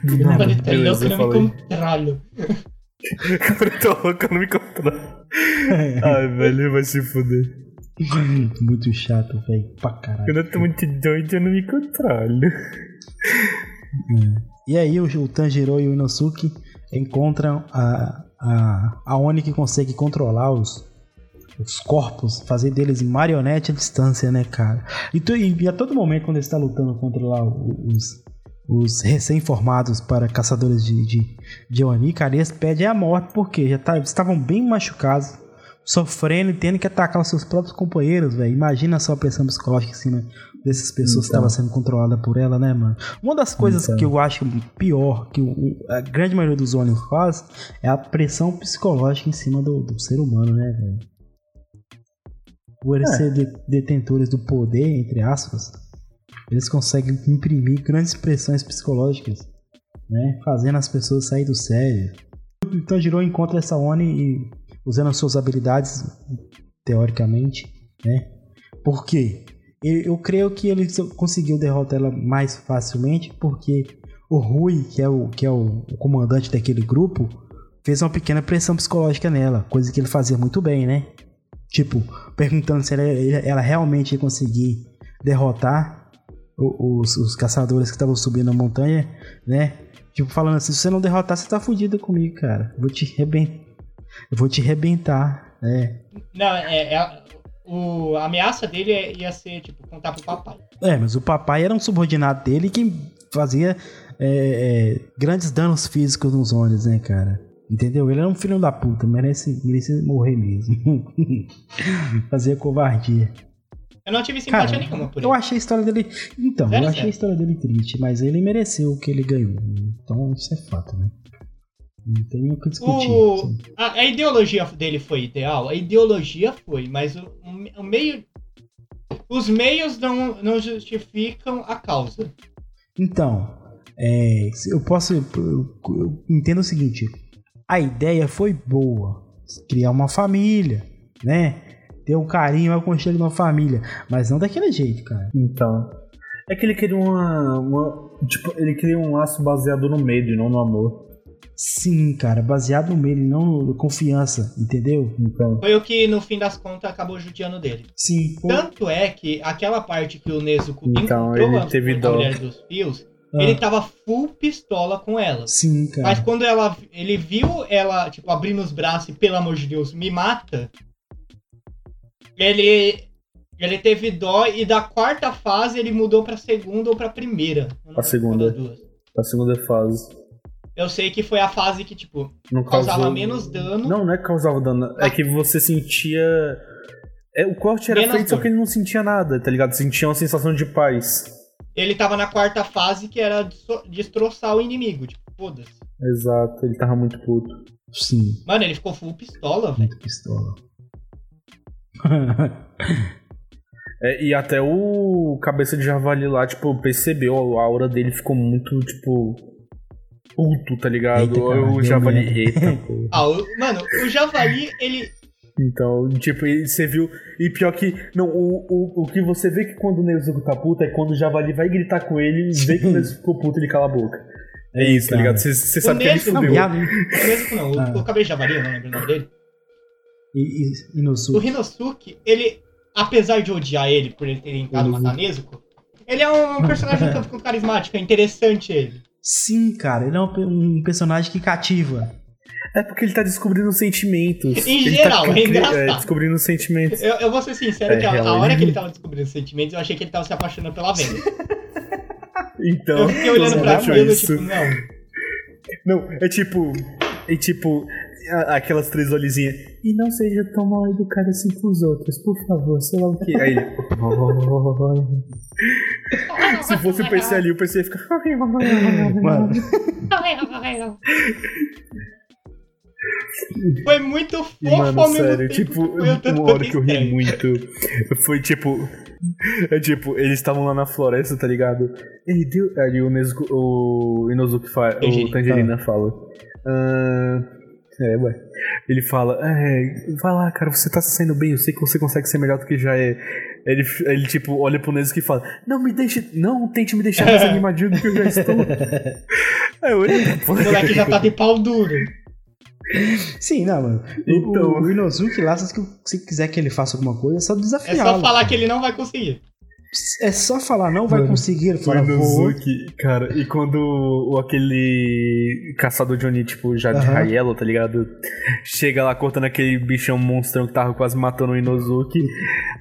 Do Não, ele tá Beleza, louco, eu não me controlo. Eu tô louco, eu não me controlo. Ai, velho, ele vai se fuder. muito chato, velho. Pra caralho. Quando eu tô muito doido, eu não me controlo. E aí o, o Tanjiro e o Inosuke encontram a, a, a Oni que consegue controlar os, os corpos, fazer deles marionete à distância, né, cara? E, tu- e- a todo momento, quando ele está lutando contra lá os, os recém-formados para caçadores de, de, de Oni, cara, eles pedem a morte porque já tá, estavam bem machucados, sofrendo e tendo que atacar os seus próprios companheiros, velho. Imagina só a pressão psicológica em cima dessas pessoas que Então. estavam sendo controladas por ela, né, mano? Uma das coisas Então. que eu acho pior que o- a grande maioria dos Oni faz é a pressão psicológica em cima do, do ser humano, né, velho? Por eles É. detentores do poder, entre aspas, eles conseguem imprimir grandes pressões psicológicas, né? Fazendo as pessoas sair do sério. O Tanjiro encontra essa Oni e usando as suas habilidades, teoricamente, né? Por quê? Eu, eu creio que ele conseguiu derrotar ela mais facilmente porque o Rui, que é o, que é o, o comandante daquele grupo, fez uma pequena pressão psicológica nela, coisa que ele fazia muito bem, né? Tipo, perguntando se ela, ela realmente ia conseguir derrotar os, os caçadores que estavam subindo a montanha, né? Tipo, falando assim, se você não derrotar, você tá fudido comigo, cara. Vou te rebentar. Eu vou te rebentar, né? Não, é, é o, a ameaça dele é, ia ser, tipo, contar pro papai. É, mas o papai era um subordinado dele que fazia é, é, grandes danos físicos nos olhos, né, cara? Entendeu? Ele era um filho da puta, merece, merece morrer mesmo. Fazia covardia. Eu não tive simpatia Cara, nenhuma por ele. Eu achei a história dele. Então, zero, eu achei a história dele triste, mas ele mereceu o que ele ganhou. Então isso é fato, né? Não tem nem o que discutir. O... A, a, ideologia dele foi ideal? A ideologia foi, mas o, o meio. Os meios não, não justificam a causa. Então, é, eu posso. Eu, eu entendo o seguinte: a ideia foi boa. Criar uma família, né? Ter um carinho, um aconchego uma família. Mas não daquele jeito, cara. Então. É que ele queria uma, uma. Tipo, ele queria um laço baseado no medo e não no amor. Sim, cara, baseado no medo e não na confiança, entendeu? Então. Foi o que, no fim das contas, acabou judiando dele. Sim. Foi... Tanto é que aquela parte que o Nezuko então, encontrou ele teve a mulher dos fios, ah. Ele tava full pistola com ela. Sim, cara. Mas quando ela, ele viu ela, tipo, abrindo os braços e, pelo amor de Deus, me mata, ele, ele teve dó e da quarta fase ele mudou pra segunda ou pra primeira. A segunda. A segunda fase. Eu sei que foi a fase que, tipo, não causava causou... menos dano. Não, não é que causava dano. É que você sentia. É, o corte era Menos feito, dor. só que ele não sentia nada, tá ligado? Sentia uma sensação de paz ele tava na quarta fase que era destroçar o inimigo. Tipo, foda-se. Exato, ele tava muito puto. Sim. Mano, ele ficou full pistola, velho. Muito pistola. é, e até o cabeça de javali lá, tipo, percebeu, a aura dele ficou muito, tipo. Puto, tá ligado? Eita, o javali. Eita, ah, o, mano, o javali, ele então, tipo, você viu. E pior que. Não, o, o, o que você vê que quando o Nezuko tá puto é quando o Javali vai gritar com ele e vê que o Nezuko ficou puto, ele cala a boca. É isso, tá ligado? Você sabe que ele fudeu. Não, o Nezuko não, ah. o, o cabelo de Javali, eu não lembro o nome dele. E, e, Inosuke. O Rinosuke, ele. Apesar de odiar ele por ele ter tentado uhum. matar Nezuko, ele é um personagem tanto quanto carismático, é interessante ele. Sim, cara, ele é um, um personagem que cativa. É porque ele tá descobrindo sentimentos. Em ele tá geral, tá, é engraçado. É, descobrindo sentimentos. Eu, eu vou ser sincero é, que a, a, hora que ele tava descobrindo sentimentos, eu achei que ele tava se apaixonando pela Venda. então. Eu fiquei olhando pra aquilo, tipo, não. Não, é tipo. É tipo. Aquelas três olhinhas. E não seja tão mal educado assim com os outros, por favor, sei lá o que. Aí ele. Se fosse o PC ali, o PC ia ficar. Mano. Foi muito fofo Mano, sério, tipo, uma hora que eu ri muito. Foi tipo. É tipo, eles estavam lá na floresta, tá ligado? E deu. Ali o, Nezuko, o Inozuki fala. O Tangerina fala. Uh, é, ué. Ele fala, é, vai lá, cara, você tá se saindo bem, eu sei que você consegue ser melhor do que já é. Ele, ele tipo, olha pro Nezuko e fala, não me deixe, não tente me deixar mais animadinho do que eu já estou. é, olha, o moleque já tá de pau duro. Sim, não, mano. Então... O, o Inozuki lá, se você quiser que ele faça alguma coisa, é só desafiar. É só falar que ele não vai conseguir. É só falar, não vai Mano, conseguir. Fala, o Inozuki, cara, e quando o, aquele caçador de Oni, tipo, já de Raiello, tá ligado? Chega lá cortando aquele bichão monstrão que tava quase matando o Inozuki.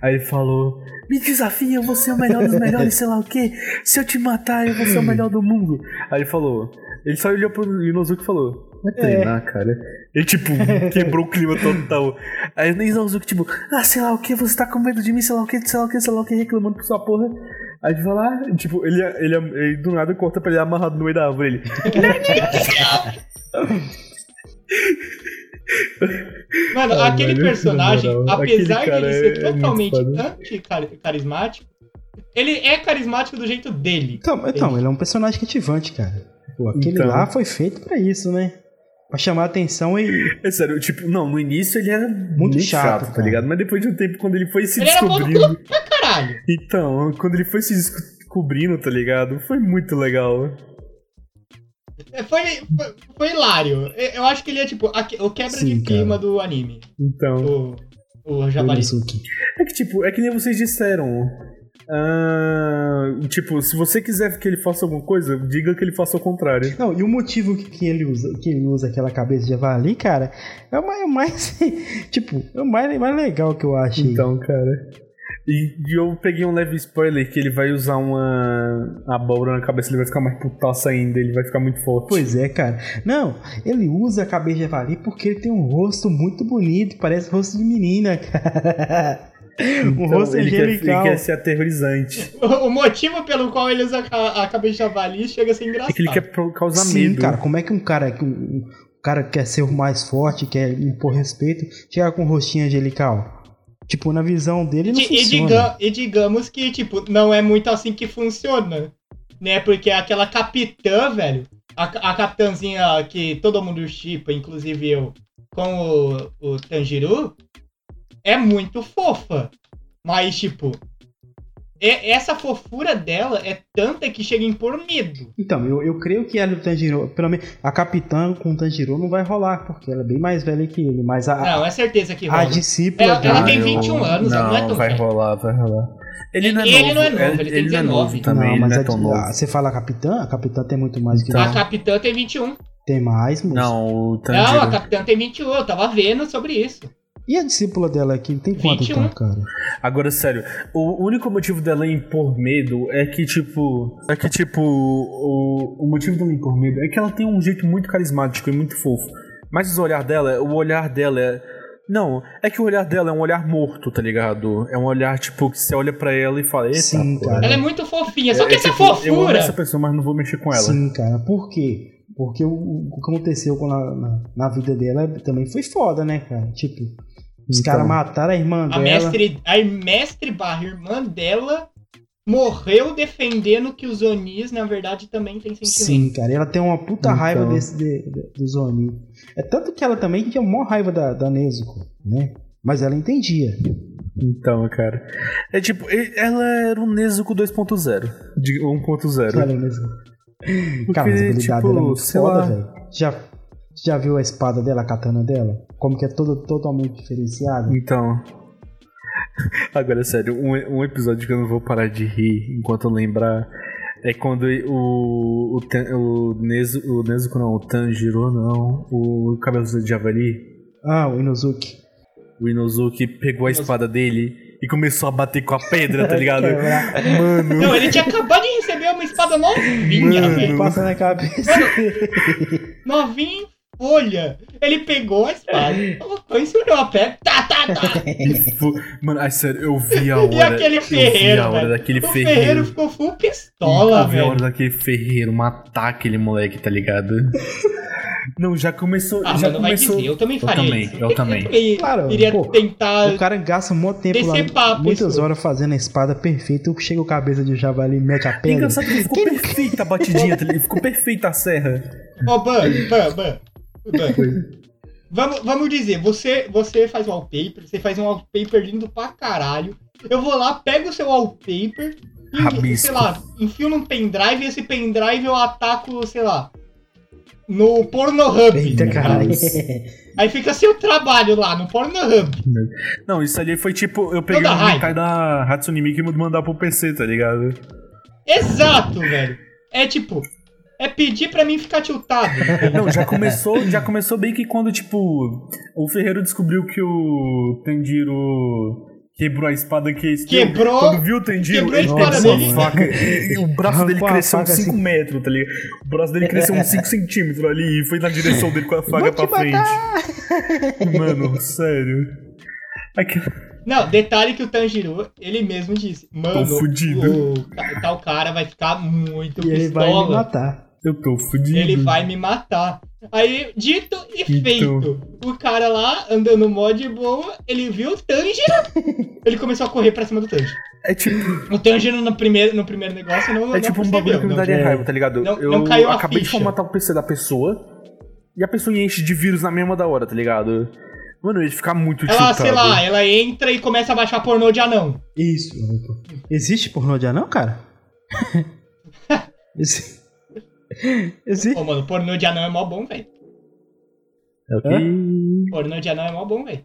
aí ele falou: Me desafia, eu vou ser o melhor dos melhores, sei lá o quê. Se eu te matar, eu vou ser o melhor do mundo. Aí ele falou: Ele só olhou pro Inozuki e falou: Vai treinar, é. cara. Ele, tipo, quebrou o clima total. Aí o Izazuki, tipo, ah, sei lá o que, você tá com medo de mim, sei lá o que, sei lá o que, sei lá o que, reclamando por sua porra. Aí ele vai lá, tipo, ele, ele, ele, do nada corta pra ele amarrado no meio da árvore. Ele. Mano, ah, aquele mano, personagem, apesar de ele ser é totalmente anti-carismático, ele é carismático do jeito dele. Então, então ele é um personagem cativante, cara. Pô, aquele então... lá foi feito para isso, né? Pra chamar atenção e. É sério, tipo, não, no início ele era muito, muito chato, chato tá ligado? Mas depois de um tempo, quando ele foi se ele descobrindo. Era pra caralho. Então, quando ele foi se descobrindo, tá ligado? Foi muito legal. É, Foi, foi, foi hilário. Eu acho que ele é tipo a o quebra Sim, de clima cara. do anime. Então. O, o Javali. Inosuke. É que, tipo, é que nem vocês disseram. Ah, tipo, se você quiser que ele faça alguma coisa, diga que ele faça o contrário. Não, e o motivo que, que ele usa, que ele usa aquela cabeça de javali, cara, é o mais, é mais tipo, é o mais, mais legal que eu achei. Então, cara. E, e eu peguei um leve spoiler que ele vai usar uma abóbora na cabeça, ele vai ficar mais putaça ainda, ele vai ficar muito forte. Pois é, cara. Não, ele usa a cabeça de javali porque ele tem um rosto muito bonito, parece rosto de menina, cara. Um Então, rosto ele quer, ele angelical. quer ser aterrorizante. O, motivo pelo qual ele usa a, a cabeça de javali chega a ser engraçado. É que ele quer causar Sim, medo. cara, como é que um cara que um, um cara que quer ser o mais forte, quer impor respeito, chega com um rostinho angelical? Tipo, na visão dele não E, e funciona. diga- e digamos que, tipo, não é muito assim que funciona. Né? Porque aquela capitã, velho, a, a capitãzinha que todo mundo chipa, inclusive eu, com o, o Tanjiro, é muito fofa. Mas, tipo, e- essa fofura dela é tanta que chega a impor medo. Então, eu, eu creio que ela e o Tanjiro, pelo menos a capitã com o Tanjiro não vai rolar, porque ela é bem mais velha que ele, mas a, Não, é certeza que a rola. discípula Ela- ela tem 21 anos, ela não é tão vai velha. rolar, vai rolar. Ele não é Ele novo. não é novo, ele tem não é 19. novo também, não, ele mas não é a- tão novo. a- você fala a capitã? A capitã tem muito mais que Então. A ele. capitã tem 21. Tem mais, moço. Não, o Não, Tanjiro. a capitã tem 21, eu tava vendo sobre isso. E a discípula dela aqui tem quanto 21. então, cara? Agora, sério, o único motivo dela impor medo é que, tipo. É que, tipo, o, o motivo dela impor medo é que ela tem um jeito muito carismático e muito fofo. Mas o olhar dela, o olhar dela é. Não, é que o olhar dela é um olhar morto, tá ligado? É um olhar, tipo, que você olha pra ela e fala, eita, Sim, cara. Ela é muito fofinha, só é, que é, essa tipo, Eu amo fofura. essa pessoa, mas não vou mexer com ela. Sim, cara. Por quê? Porque o, o que aconteceu com ela, na, na vida dela também foi foda, né, cara? Tipo, os Então. caras mataram a irmã A dela. mestre, a mestre barra irmã dela morreu defendendo que os Onis, na verdade, também têm sentimento. Sim, cara. Ela tem uma puta Então. raiva desse de, de- do Zoni. É tanto que ela também tinha maior raiva da, da Nezuko, né? Mas ela entendia. Então, cara. É tipo, ela era um Nezuko 2.0. De 1.0. Ela é Nezuko. Porque, Cara, mas a habilidade tipo, dela é muito foda, velho. Já, já viu a espada dela, a katana dela? Como que é toda totalmente diferenciada? Então. Agora, sério, um, um episódio que eu não vou parar de rir enquanto eu lembrar é quando o. O, o, Nezu, o Nezuko não, o Tanjiro não, o cabelo de Javali, Ah, o Inozuki. o Inozuki pegou a espada dele e começou a bater com a pedra, tá ligado? Mano. Não, ele tinha acabado de receber uma espada novinha, velho. Passa na cabeça. Novinha em folha. Ele pegou a espada, colocou em cima de uma pedra. Tá, tá, tá. Mano, ai, sério, eu vi a hora. E aquele eu vi ferreiro, a hora velho. daquele o ferreiro. ferreiro ficou full pistola, eu vi a hora velho. daquele ferreiro matar aquele moleque, tá ligado? Não, já começou. Ah, já mas não vai começou. dizer, eu também Eu faria também, isso. eu também. também Claro, iria pô, tentar... O cara gasta um monte de tempo lá, a muitas pessoa. horas fazendo a espada perfeita. Chega o cabeça de javali e mete a E pedra. engraçado que ficou perfeita a batidinha, tá ficou perfeita a serra. Ó, Ban, Ban, Ban. Ban. Vamos, vamos dizer, você, você faz wallpaper, você faz um wallpaper lindo pra caralho. Eu vou lá, pego o seu wallpaper e, sei lá, enfio num pendrive e esse pendrive eu ataco, sei lá, no Pornhub. Eita, caralho. Aí fica seu trabalho lá no Pornhub. Não, isso ali foi tipo, eu peguei o hentai da Hatsune Miku e mandar pro PC, tá ligado? Exato, velho. É tipo, é pedir pra mim ficar tiltado. Não, já começou, já começou bem que quando, tipo, o Ferreiro descobriu que o Tanjiro quebrou a espada que Quebrou- Quando viu o Tanjiro, quebrou a espada dele. faca e, e o braço dele cresceu uns faca 5 assim. metros, tá ligado? O braço dele cresceu uns 5 centímetros ali e foi na direção dele com a faca pra frente. Mano, sério. Aquilo... Não, detalhe que o Tanjiro, ele mesmo disse, mano, fudido. o tal cara vai ficar muito E ele vai me pistola. matar. Eu tô fudido. Ele vai me matar. Aí, dito e Então. feito. O cara lá, andando mó de boa, ele viu o Tanjiro. ele começou a correr pra cima do Tanjiro. É tipo, O Tanjiro no primeiro, no primeiro negócio não, é não tipo um bagulho que me daria é. raiva, tá ligado? Não- eu não caiu a acabei de ficha. formatar o PC da pessoa e a pessoa enche de vírus na mesma da hora, tá ligado? Mano, eu ia ficar muito Ela, tiltado. sei lá, ela entra e começa a baixar pornô de anão. Isso. Existe pornô de anão, cara? Esse- Esse... Pô, mano, pornô de anão é mó bom, velho. É o que. Pornô de anão é mó bom, velho.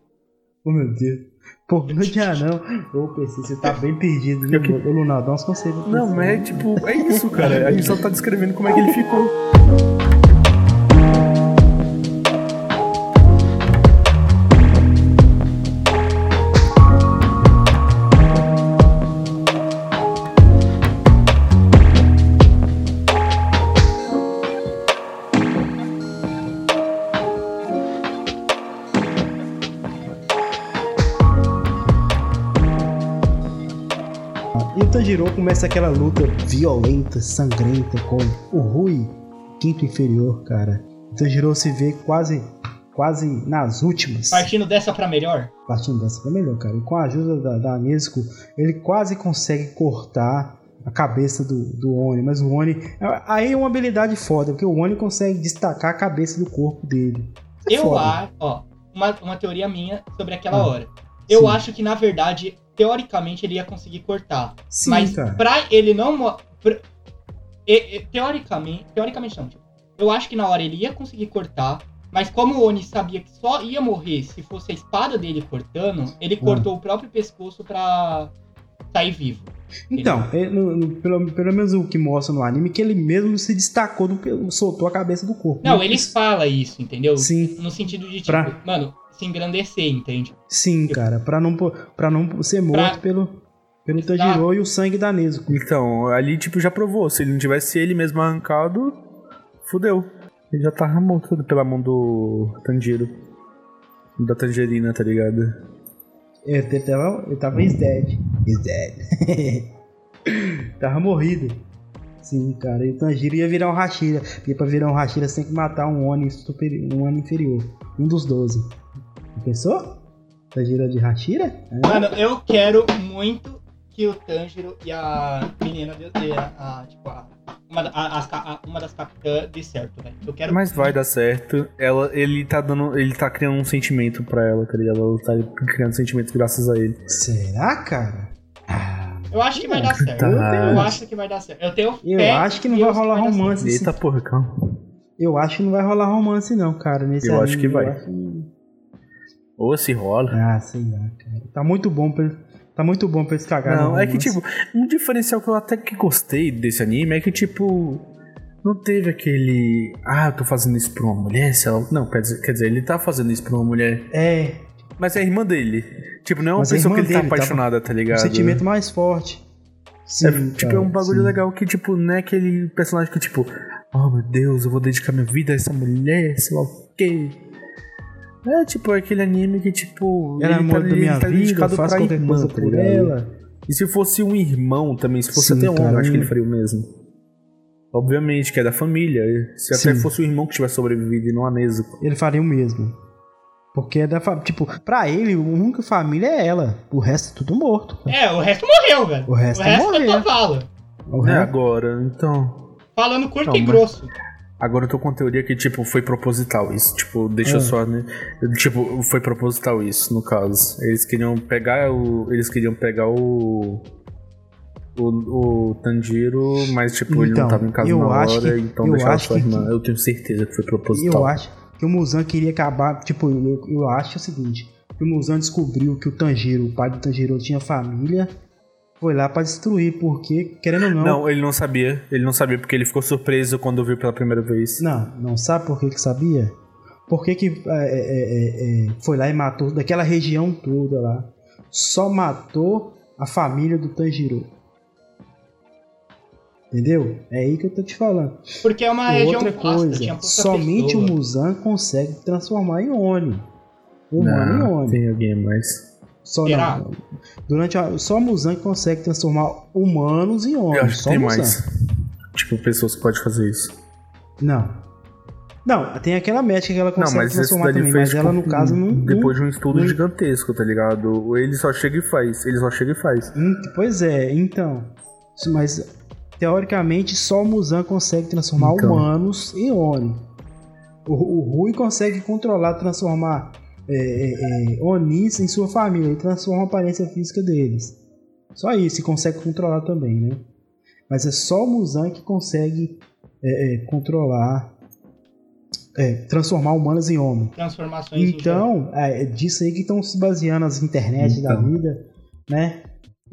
Oh, meu Deus. Pornô de anão. Ô, PC, você tá bem perdido, viu? Ô, Lunar, dá uns conselhos. Não, mas é tipo, é isso, cara. A gente só tá descrevendo como é que ele ficou. Começa aquela luta violenta, sangrenta com o Rui, quinto inferior, cara. Tanjiro se vê quase, quase nas últimas. Partindo dessa pra melhor. Partindo dessa pra melhor, cara. E com a ajuda da, da Nezuko, ele quase consegue cortar a cabeça do, do Oni. Mas o Oni. Aí é uma habilidade foda, porque o Oni consegue destacar a cabeça do corpo dele. É Eu acho, ó, uma, uma teoria minha sobre aquela Ah, hora. Eu sim. acho que, na verdade, teoricamente ele ia conseguir cortar. Sim, mas cara. pra ele não. pra- e- e- teoricamente. Teoricamente não, tipo. Eu acho que na hora ele ia conseguir cortar. Mas como o Oni sabia que só ia morrer se fosse a espada dele cortando, ele Ah. cortou o próprio pescoço pra sair vivo. Então, ele- no- no- pelo, pelo menos o que mostra no anime, que ele mesmo se destacou, do, soltou a cabeça do corpo. Não, ele fala isso, entendeu? Sim, No sentido de, tipo, Pra- mano, se engrandecer, entende? sim, cara. Pra não, pra não ser morto Pra- pelo, pelo. Tanjiro e o sangue da Nezuko. Então, ali, tipo, já provou. Se ele não tivesse ele mesmo arrancado, fudeu. Ele já tava morto pela mão do Tanjiro. Da tangerina, tá ligado? Ele, ele tava, ele tava is dead. Is dead. tava morrido. Sim, cara. E o Tanjiro ia virar um Hashira. E pra virar um Hashira, você tem que matar um Oni, superior, um Oni inferior. Um dos 12. Pensou? Tanjiro de Hashira? É. Mano, eu quero muito que o Tanjiro e a menina de, de- a, a, tipo, a, uma, a- a- uma das capitãs dê certo, velho. Eu quero Mas vai dar certo. Ela, ele tá dando. Ele tá criando um sentimento pra ela, tá ligado? Ela tá criando sentimentos graças a ele. Será, cara? Ah, Eu acho que vai dar certo. Tá. Eu acho que vai dar certo. Eu tenho eu acho que não vai rolar romance. Eita porra, calma. Eu acho que não vai rolar romance, não, cara. Nesse Eu acho anime. que vai. acho que- Ou se rola. Ah, sei lá, cara. Tá muito bom pra, tá muito bom pra eles cagarem Não, é que, tipo, um diferencial que eu até que gostei desse anime é que, tipo, não teve aquele. Ah, eu tô fazendo isso pra uma mulher? Se ela... Não, quer dizer, quer dizer, ele tá fazendo isso pra uma mulher. É, Mas é a irmã dele. Tipo, não é uma Mas é pessoa que ele tá tá- apaixonada, tá um ligado? sentimento mais forte. Sim, É, tipo, cara, é um bagulho sim. legal que, tipo, não é aquele personagem que, tipo, oh meu Deus, eu vou dedicar minha vida a essa mulher, sei lá o quê. É, tipo, é aquele anime que, tipo, é ele amor da minha tá vida, pra qualquer irmã, coisa tá por ela. E se fosse um irmão também, se fosse Sim, até um homem, acho que um- ele faria o mesmo. Obviamente, que é da família. Se até Sim. fosse o irmão que tivesse sobrevivido e não a Nezuko. Ele faria o mesmo. Porque é da família. Tipo, pra ele, a única família é ela. O resto é tudo morto. É, o resto morreu, velho. O resto o resto morreu. é cavalo. O É, resto- agora, então. Falando curto Não, e mas- grosso. Agora eu tô com a teoria que, tipo, foi proposital isso. Tipo, deixa Ah. só, né? Tipo, foi proposital isso, no caso. Eles queriam pegar o. Eles queriam pegar o. O, o Tanjiro, mas tipo, ele Então, não tava em casa na hora, que- então deixaram sua que- irmã. Eu tenho certeza que foi proposital. eu acho que o Muzan queria acabar. Tipo, eu, eu acho o seguinte: que o Muzan descobriu que o Tanjiro, o pai do Tanjiro, tinha família. Foi lá pra destruir, porque, querendo ou não. Não, ele não sabia. Ele não sabia porque ele ficou surpreso quando viu pela primeira vez. Não, não sabe por que que sabia? Por que que é, é, é, é, foi lá e matou daquela região toda lá? Só matou a família do Tanjiro. Entendeu? É aí que eu tô te falando. Porque é uma E região outra vasta, coisa, tinha pouca somente pessoa. o Muzan consegue transformar em Oni. Humano em Não, Oni. tem alguém mais. Só, Será? não, durante a, só Muzan consegue transformar humanos em Oni. Eu acho que tem Muzan. mais. Tipo, pessoas que podem fazer isso. Não. Não, tem aquela médica que ela Não, consegue mas esse transformar também, fez, mas tipo, ela no caso não. não- depois de um estudo não- gigantesco, tá ligado? Ele só chega e faz. Ele só chega e faz. Hum, Pois é, então. Mas teoricamente só o Muzan consegue transformar Então. humanos em Oni. O, o Rui consegue controlar, transformar é, é, é, Onis em sua família e transforma a aparência física deles. Só isso, e consegue controlar também, né? Mas é só o Muzan que consegue é, é, controlar, é, transformar humanos em homens. Transformações Então, é disso aí que estão se baseando as internet da Então. vida, né?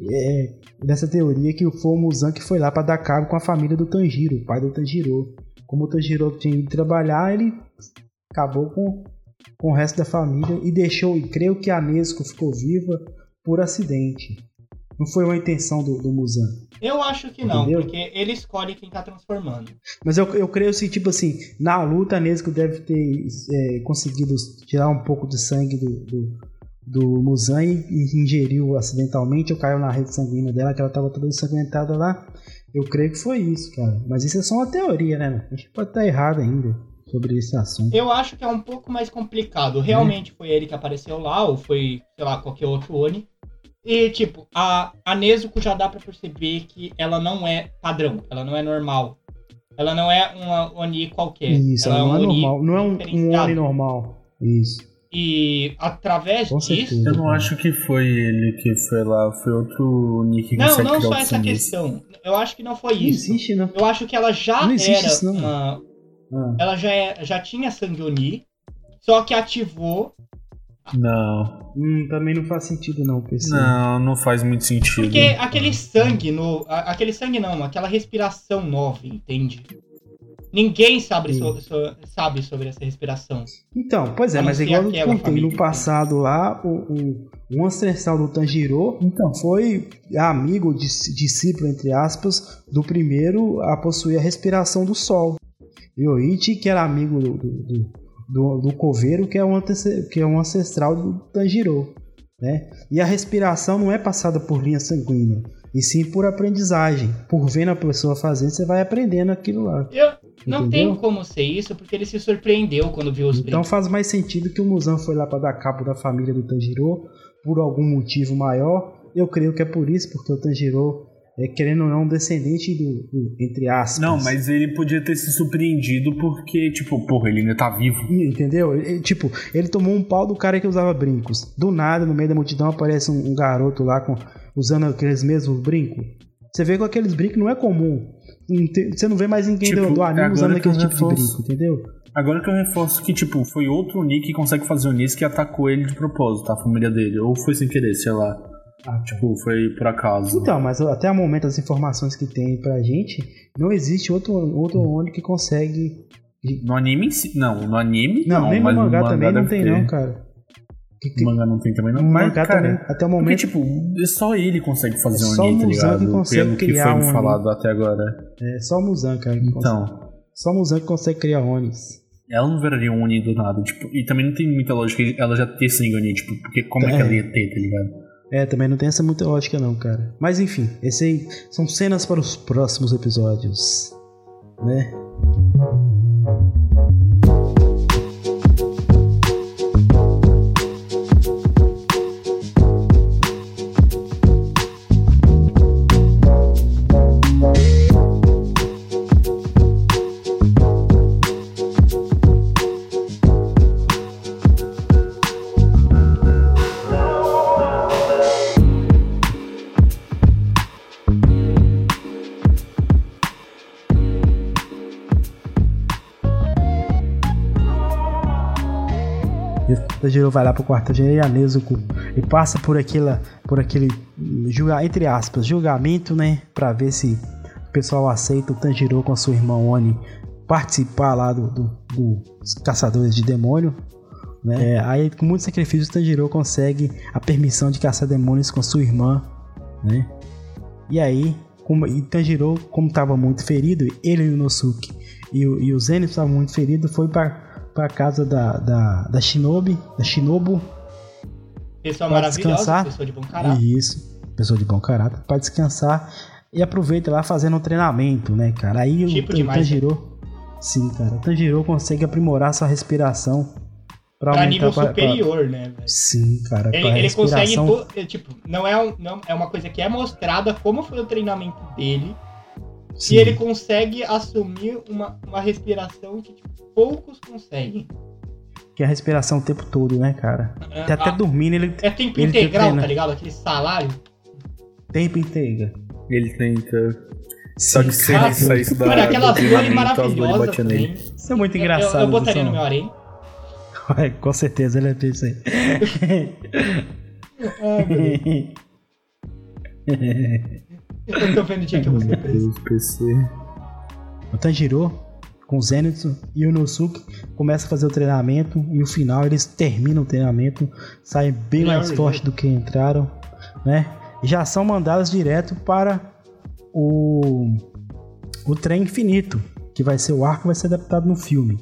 É, nessa teoria que foi o Muzan que foi lá para dar cabo com a família do Tanjiro, o pai do Tanjiro. Como o Tanjiro tinha ido trabalhar, ele acabou com, com o resto da família e deixou, e creio que a Nesco ficou viva por acidente. Não foi uma intenção do, do Muzan. Eu acho que não, Entendeu? porque ele escolhe quem tá transformando. Mas eu, eu creio assim, tipo assim, na luta a Nesco deve ter é, conseguido tirar um pouco de sangue do, do, do Muzan e, e ingeriu acidentalmente, ou caiu na rede sanguínea dela, que ela tava toda ensanguentada lá. Eu creio que foi isso, cara. Mas isso é só uma teoria, né? A gente pode estar errado ainda sobre esse assunto. Eu acho que é um pouco mais complicado. Realmente foi ele que apareceu lá, ou foi, sei lá, qualquer outro Oni. E, tipo, a, a Nezuko já dá pra perceber que ela não é padrão, ela não é normal. Ela não é uma Oni qualquer. Isso, ela não é um Oni normal. Não é um, um. Oni normal. Isso. E através Com disso. certeza. Eu não acho que foi ele que foi lá, foi outro Nick que Não, não só essa questão. Eu acho que não foi Não isso. existe, não. Eu acho que ela já Não era isso, não. uma. Ah, Ela já, é, já tinha sangue Oni, só que ativou. Não, hum, também não faz sentido, não, PC. não, não faz muito sentido. Porque aquele sangue no. a- Aquele sangue não, aquela respiração nova, entende? Ninguém sabe, so- so- sabe sobre essa respiração. Então, pois é, mas igual eu contei, no passado lá, o, o, o ancestral do Tanjiro Então, foi amigo, dis- discípulo, entre aspas, do primeiro a possuir a respiração do sol. E o Ichi, que era amigo do, do, do, do, coveiro, que é, um que é um ancestral do Tanjiro. Né? E a respiração não é passada por linha sanguínea, e sim por aprendizagem. Por vendo a pessoa fazendo, você vai aprendendo aquilo lá. Eu, não tem como ser isso, porque ele se surpreendeu quando viu os Então faz mais sentido que o Muzan foi lá para dar cabo da família do Tanjiro por algum motivo maior. Eu creio que é por isso, porque o Tanjiro é querendo ou não um descendente do, do- entre aspas. não, mas ele podia ter se surpreendido porque, tipo, porra, ele ainda tá vivo. Entendeu? Ele- tipo, ele tomou um pau do cara que usava brincos. Do nada, no meio da multidão, aparece um, um garoto lá com, usando aqueles mesmos brincos. Você vê com aqueles brincos não é comum. Você não vê mais ninguém Tipo, do, do anime usando que aquele tipo de reforço. brinco, entendeu? Agora que eu reforço que, tipo, foi outro Nick que consegue fazer o Nick que atacou ele de propósito, a família dele. Ou foi sem querer, sei lá. Ah, Tipo, foi por acaso. Então, mas até o momento das informações que tem pra gente, não existe outro, outro Oni que consegue. No anime, em si- não, no anime Não, não, nem no mas mangá também não tem, ter. não, cara. Que, que, No mangá não tem também, não. mas, mangá cara, também, até o porque, momento. tipo, só ele consegue fazer É um só o Oni, tá Muzan que ligado? consegue Pelo que criar foi um me falado até agora. É só o Muzan, cara. que consegue. Então, Só o Muzan que consegue criar Onis. ela não viraria um Oni do nada, tipo, e também não tem muita lógica ela já ter sangue Oni, tipo, porque como é, É. que ela ia ter, tá ligado? É, também não tem essa muita lógica, não, cara. Mas enfim, esse aí são cenas para os próximos episódios. Né? Tanjiro vai lá pro quarto de Nezuko e passa por aquela, por aquele julga, entre aspas, julgamento, né, Pra ver se o pessoal aceita o Tanjiro com a sua irmã Oni participar lá do, do- dos caçadores de demônio. Né? É, aí, com muito sacrifício, o Tanjiro consegue a permissão de caçar demônios com sua irmã, né? E aí, como, e Tanjiro, como estava muito ferido, ele e o Nosuke e o, e o Zenith estavam muito feridos, foi para pra casa da, da, da Shinobi, da Shinobu, Pessoa maravilhosa, descansar. pessoa de bom caráter. Isso, pessoa de bom caráter, para descansar e aproveita lá fazendo um treinamento, né, cara? Aí Tipo o, o demais, Tanjiro, sim, cara, o Tanjiro consegue aprimorar sua respiração pra Pra nível pra- pra- superior, né, velho? Sim, cara, Ele, pra ele consegue. respiração. to- é, Tipo, não é, um- não é uma coisa que é mostrada como foi o treinamento dele. Sim. E ele consegue assumir uma, uma respiração que tipo, poucos conseguem. Que é a respiração o tempo todo, né, cara? Até, até Ah, dormindo ele é tempo ele integral, treina. tá ligado? Aquele salário. tempo inteiro. Ele tenta. Só que se ele saísse da. Mano, aquela do dor as dores maravilhosa também. Isso é muito engraçado. Eu, eu botaria no meu São. harém. É, Com certeza ele é isso aí. Ai, Deus. Eu tô vendo o dia que eu vou ser preso. Deus, PC. O Tanjiro, com o Zenitsu e o Inosuke, começa a fazer o treinamento e no final eles terminam o treinamento, saem bem mais jeito. forte do que entraram, né? E já são mandados direto para o o trem infinito, que vai ser o arco que vai ser adaptado no filme.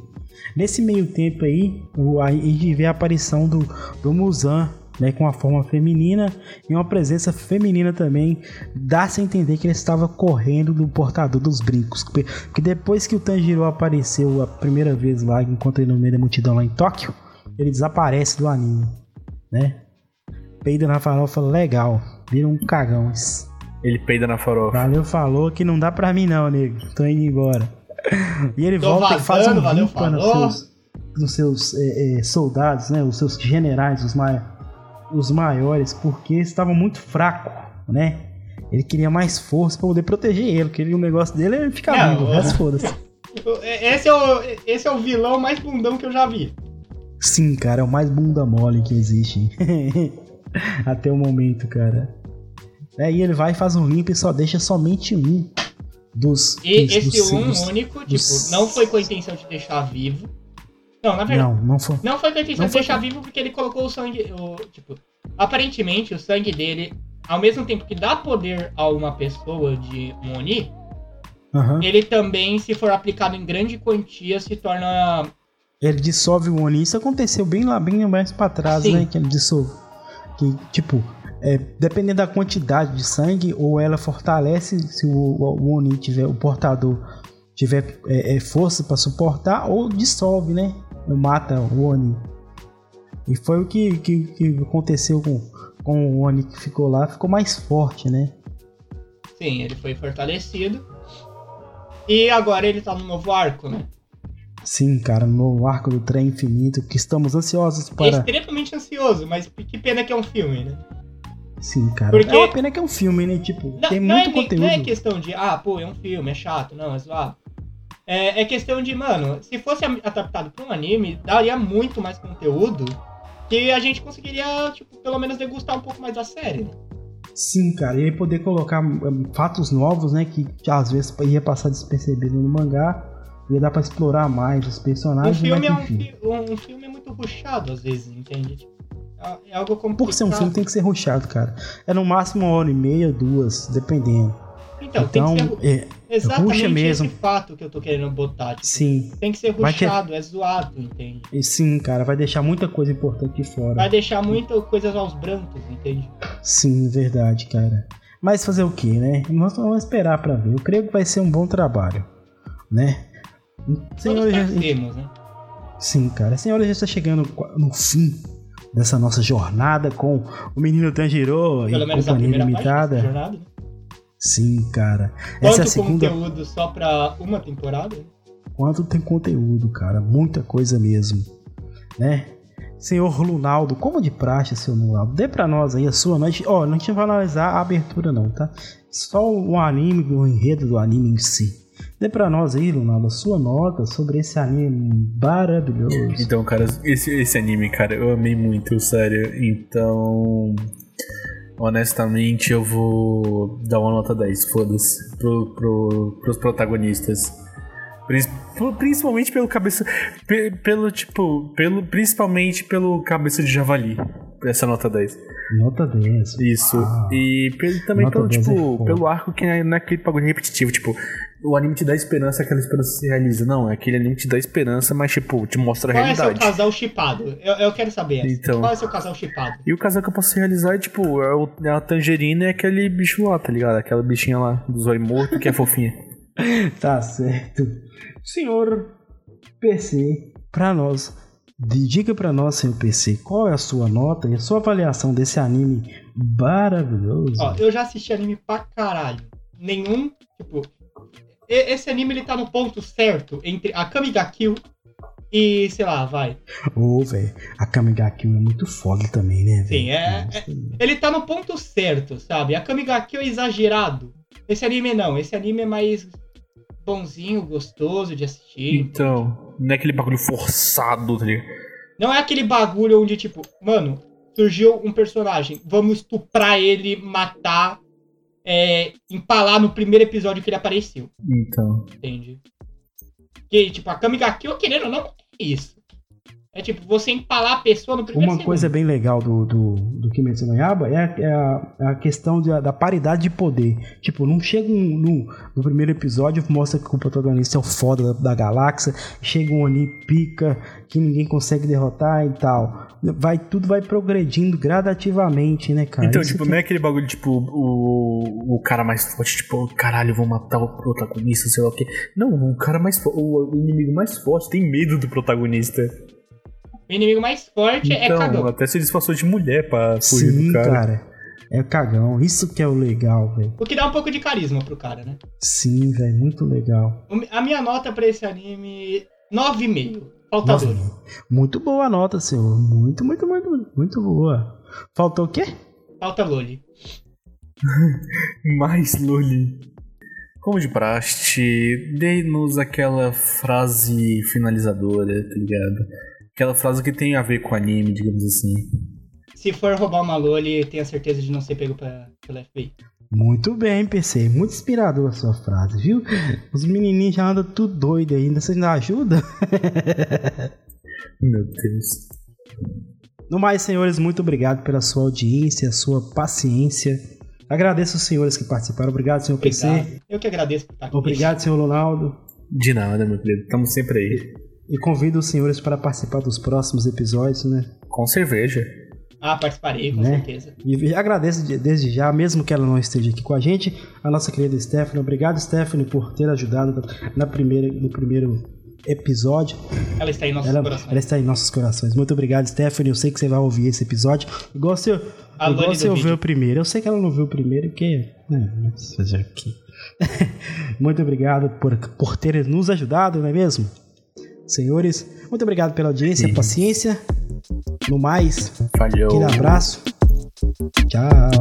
Nesse meio tempo aí, o, a gente vê a aparição do, do Muzan, né, com a forma feminina e uma presença feminina também. Dá-se a entender que ele estava correndo do portador dos brincos. Porque depois que o Tanjiro apareceu a primeira vez lá, enquanto ele no meio da multidão lá em Tóquio, ele desaparece do anime, né? Peida na farofa legal, vira um cagão. Ele peida na farofa. Valeu, falou que não dá pra mim não, nego. Tô indo embora. E ele Tô volta e faz um vazando, valeu, limpa nos seus, nos seus é, é, soldados, né? Os seus generais, os, mai os maiores, porque estavam muito fracos, né? Ele queria mais força pra poder proteger ele, porque o negócio dele é ficar vivo, resto foda-se. Esse é, o, esse é o vilão mais bundão que eu já vi. Sim, cara, é o mais bunda mole que existe. Até o momento, cara. Aí ele vai e faz um limpo e só deixa somente um dos. E dos- esse dos- um dos- único, tipo, não foi com a intenção de deixar vivo. Não, na verdade. Não, não foi. Não foi Não de foi deixar vivo porque ele colocou o sangue. O, tipo, aparentemente o sangue dele, ao mesmo tempo que dá poder a uma pessoa de um Oni, Aham. ele também, se for aplicado em grande quantia, se torna. Ele dissolve o Oni. Isso aconteceu bem lá, bem mais pra trás, Sim. né? Que ele dissolve. Que, tipo, é, dependendo da quantidade de sangue, ou ela fortalece se o, o Oni tiver, o portador tiver é, é, força pra suportar, ou dissolve, né? Mata o Oni. E foi o que, que, que aconteceu com, com o Oni que ficou lá, ficou mais forte, né? Sim, ele foi fortalecido. E agora ele tá no novo arco, né? Sim, cara, no arco do trem infinito, que estamos ansiosos para. Extremamente ansioso, mas que pena que é um filme, né? Sim, cara. Porque- É uma pena que é um filme, né? Tipo, Não, tem não muito é, conteúdo. não é questão de, ah, pô, é um filme, é chato, não, é zoado. É, é questão de, mano, se fosse adaptado pra um anime, daria muito mais conteúdo que a gente conseguiria, tipo, pelo menos degustar um pouco mais da série. né? Sim, cara. E aí poder colocar hum, fatos novos, né? Que às vezes ia passar despercebido no mangá. Ia dar pra explorar mais os Um personagens, filme, é mas um, enfim. fi- um, um filme é muito rushado, às vezes, entende? É- é algo complicado. Por ser um filme tem que ser rushado, cara. É no máximo uma hora e meia, duas, dependendo. Então, Então, tem que ser é, exatamente mesmo. esse fato que eu tô querendo botar. Tipo, sim. Tem que ser Vai ter- rushado, é zoado, entende? E sim, cara, vai deixar muita coisa importante aqui fora. Vai deixar muito coisas aos brancos, entende? Sim, verdade, cara. Mas fazer o que, né? Nós vamos esperar pra ver. Eu creio que vai ser um bom trabalho, né? Senhores, já- né? sim, cara. Senhores, já está chegando no fim dessa nossa jornada com o menino Tanjiro Pelo e menos a companhia primeira limitada. jornada. né? Sim, cara. Quanto Essa é a segunda. conteúdo só pra uma temporada? Quanto tem conteúdo, cara. Muita coisa mesmo. Né? Senhor Lunaldo, como de praxe, senhor Lunaldo, dê pra nós aí a sua noite. Ó, não tinha vai analisar a abertura, não, tá? Só o anime, o enredo do anime em si. Dê pra nós aí, Lunaldo, a sua nota sobre esse anime maravilhoso. Então, cara, esse, esse anime, cara, eu amei muito, sério. Então, honestamente, eu vou dar uma nota 10, foda-se, pro, pro, pros protagonistas. Prin- Principalmente pelo cabeça. pe- Pelo, tipo, pelo, principalmente pelo cabeça de javali. Essa nota 10. Nota 10. Isso. Ah, e pelo- também pelo, 10 é tipo, foda. pelo arco que não é, não é aquele bagulho repetitivo. Tipo, o anime te dá esperança, aquela esperança se realiza. Não, é aquele anime te dá esperança, mas, tipo, te mostra a Qual é seu realidade. casal chipado? Eu, eu quero saber. essa. Então. Qual é seu casal chipado? E o casal que eu posso realizar é, tipo, é, o, é a tangerina e aquele bicho lá, tá ligado? Aquela bichinha lá, do zóio morto, que é fofinha. Tá certo. Senhor PC, pra nós, diga pra nós, senhor PC, qual é a sua nota e a sua avaliação desse anime maravilhoso? Ó, eu já assisti anime pra caralho. Nenhum, tipo. e- Esse anime ele tá no ponto certo entre a Kamiga Kill e, sei lá, vai. Ô, velho, a Kamiga Kill é muito foda também, né, velho? Sim, é- Nossa, Ele tá no ponto certo, sabe? A Kamiga Kill é exagerado. Esse anime não, esse anime é mais bonzinho, gostoso de assistir. Então, não é aquele bagulho forçado, tá ligado? Não é aquele bagulho onde, tipo, mano, surgiu um personagem, vamos estuprar ele, matar, é, empalar no primeiro episódio que ele apareceu. Então. Entende? Que, tipo, a Kamigakyo, querendo ou não, é isso. É tipo, você empalar a pessoa no primeiro Uma segundo. coisa bem legal do, do, do Kimetsu no Yaiba é, a- é a, é a questão da, da paridade de poder. Tipo, não chega um, no, no primeiro episódio, mostra que o protagonista é o foda da, da galáxia, chega um ali, pica, que ninguém consegue derrotar e tal. Vai, tudo vai progredindo gradativamente, né, cara? Então, Isso tipo, que- não é aquele bagulho, tipo, o, o cara mais forte, tipo, caralho, eu vou matar o protagonista, sei lá o quê. Não, o cara mais o inimigo mais forte tem medo do protagonista. O inimigo mais forte é Então, cagão. até se disfarçou de mulher pra fugir Sim, do cara. cara. É cagão. Isso que é o legal, velho. O que dá um pouco de carisma pro cara, né? Sim, velho. Muito legal. A minha nota pra esse anime, 9,5. Falta Nossa, dois. muito boa a nota, senhor. Muito, muito, muito, muito boa. Faltou o quê? Falta Loli. Mais Loli. Como de praxe, dê-nos aquela frase finalizadora, tá ligado? Aquela frase que tem a ver com anime, digamos assim. Se for roubar uma Loli, tenha certeza de não ser pego pra, pelo FBI. Muito bem, PC. Muito inspirador a sua frase, viu? Os menininhos já andam tudo doido ainda. Você ainda ajuda? Meu Deus. No mais, senhores, muito obrigado pela sua audiência, sua paciência. Agradeço os senhores que participaram. Obrigado, senhor PC. Obrigado. Eu que agradeço por estar aqui. Obrigado, senhor Ronaldo. De nada, meu querido. Estamos sempre aí. E convido os senhores para participar dos próximos episódios, né? Com cerveja. Ah, participarei, com Né? certeza. E agradeço de- desde já, mesmo que ela não esteja aqui com a gente, a nossa querida Stephanie. Obrigado, Stephanie, por ter ajudado na primeira, no primeiro episódio. Ela está em nossos Ela, corações. ela está em nossos corações. Muito obrigado, Stephanie. Eu sei que você vai ouvir esse episódio. Igual você, A igual vídeo. o primeiro. Eu sei que ela não viu o primeiro, porque. Né, fazer aqui. muito obrigado por, por ter nos ajudado, não é mesmo? senhores. Muito obrigado pela audiência, uhum. paciência. No mais, Falhou. aquele abraço. Tchau.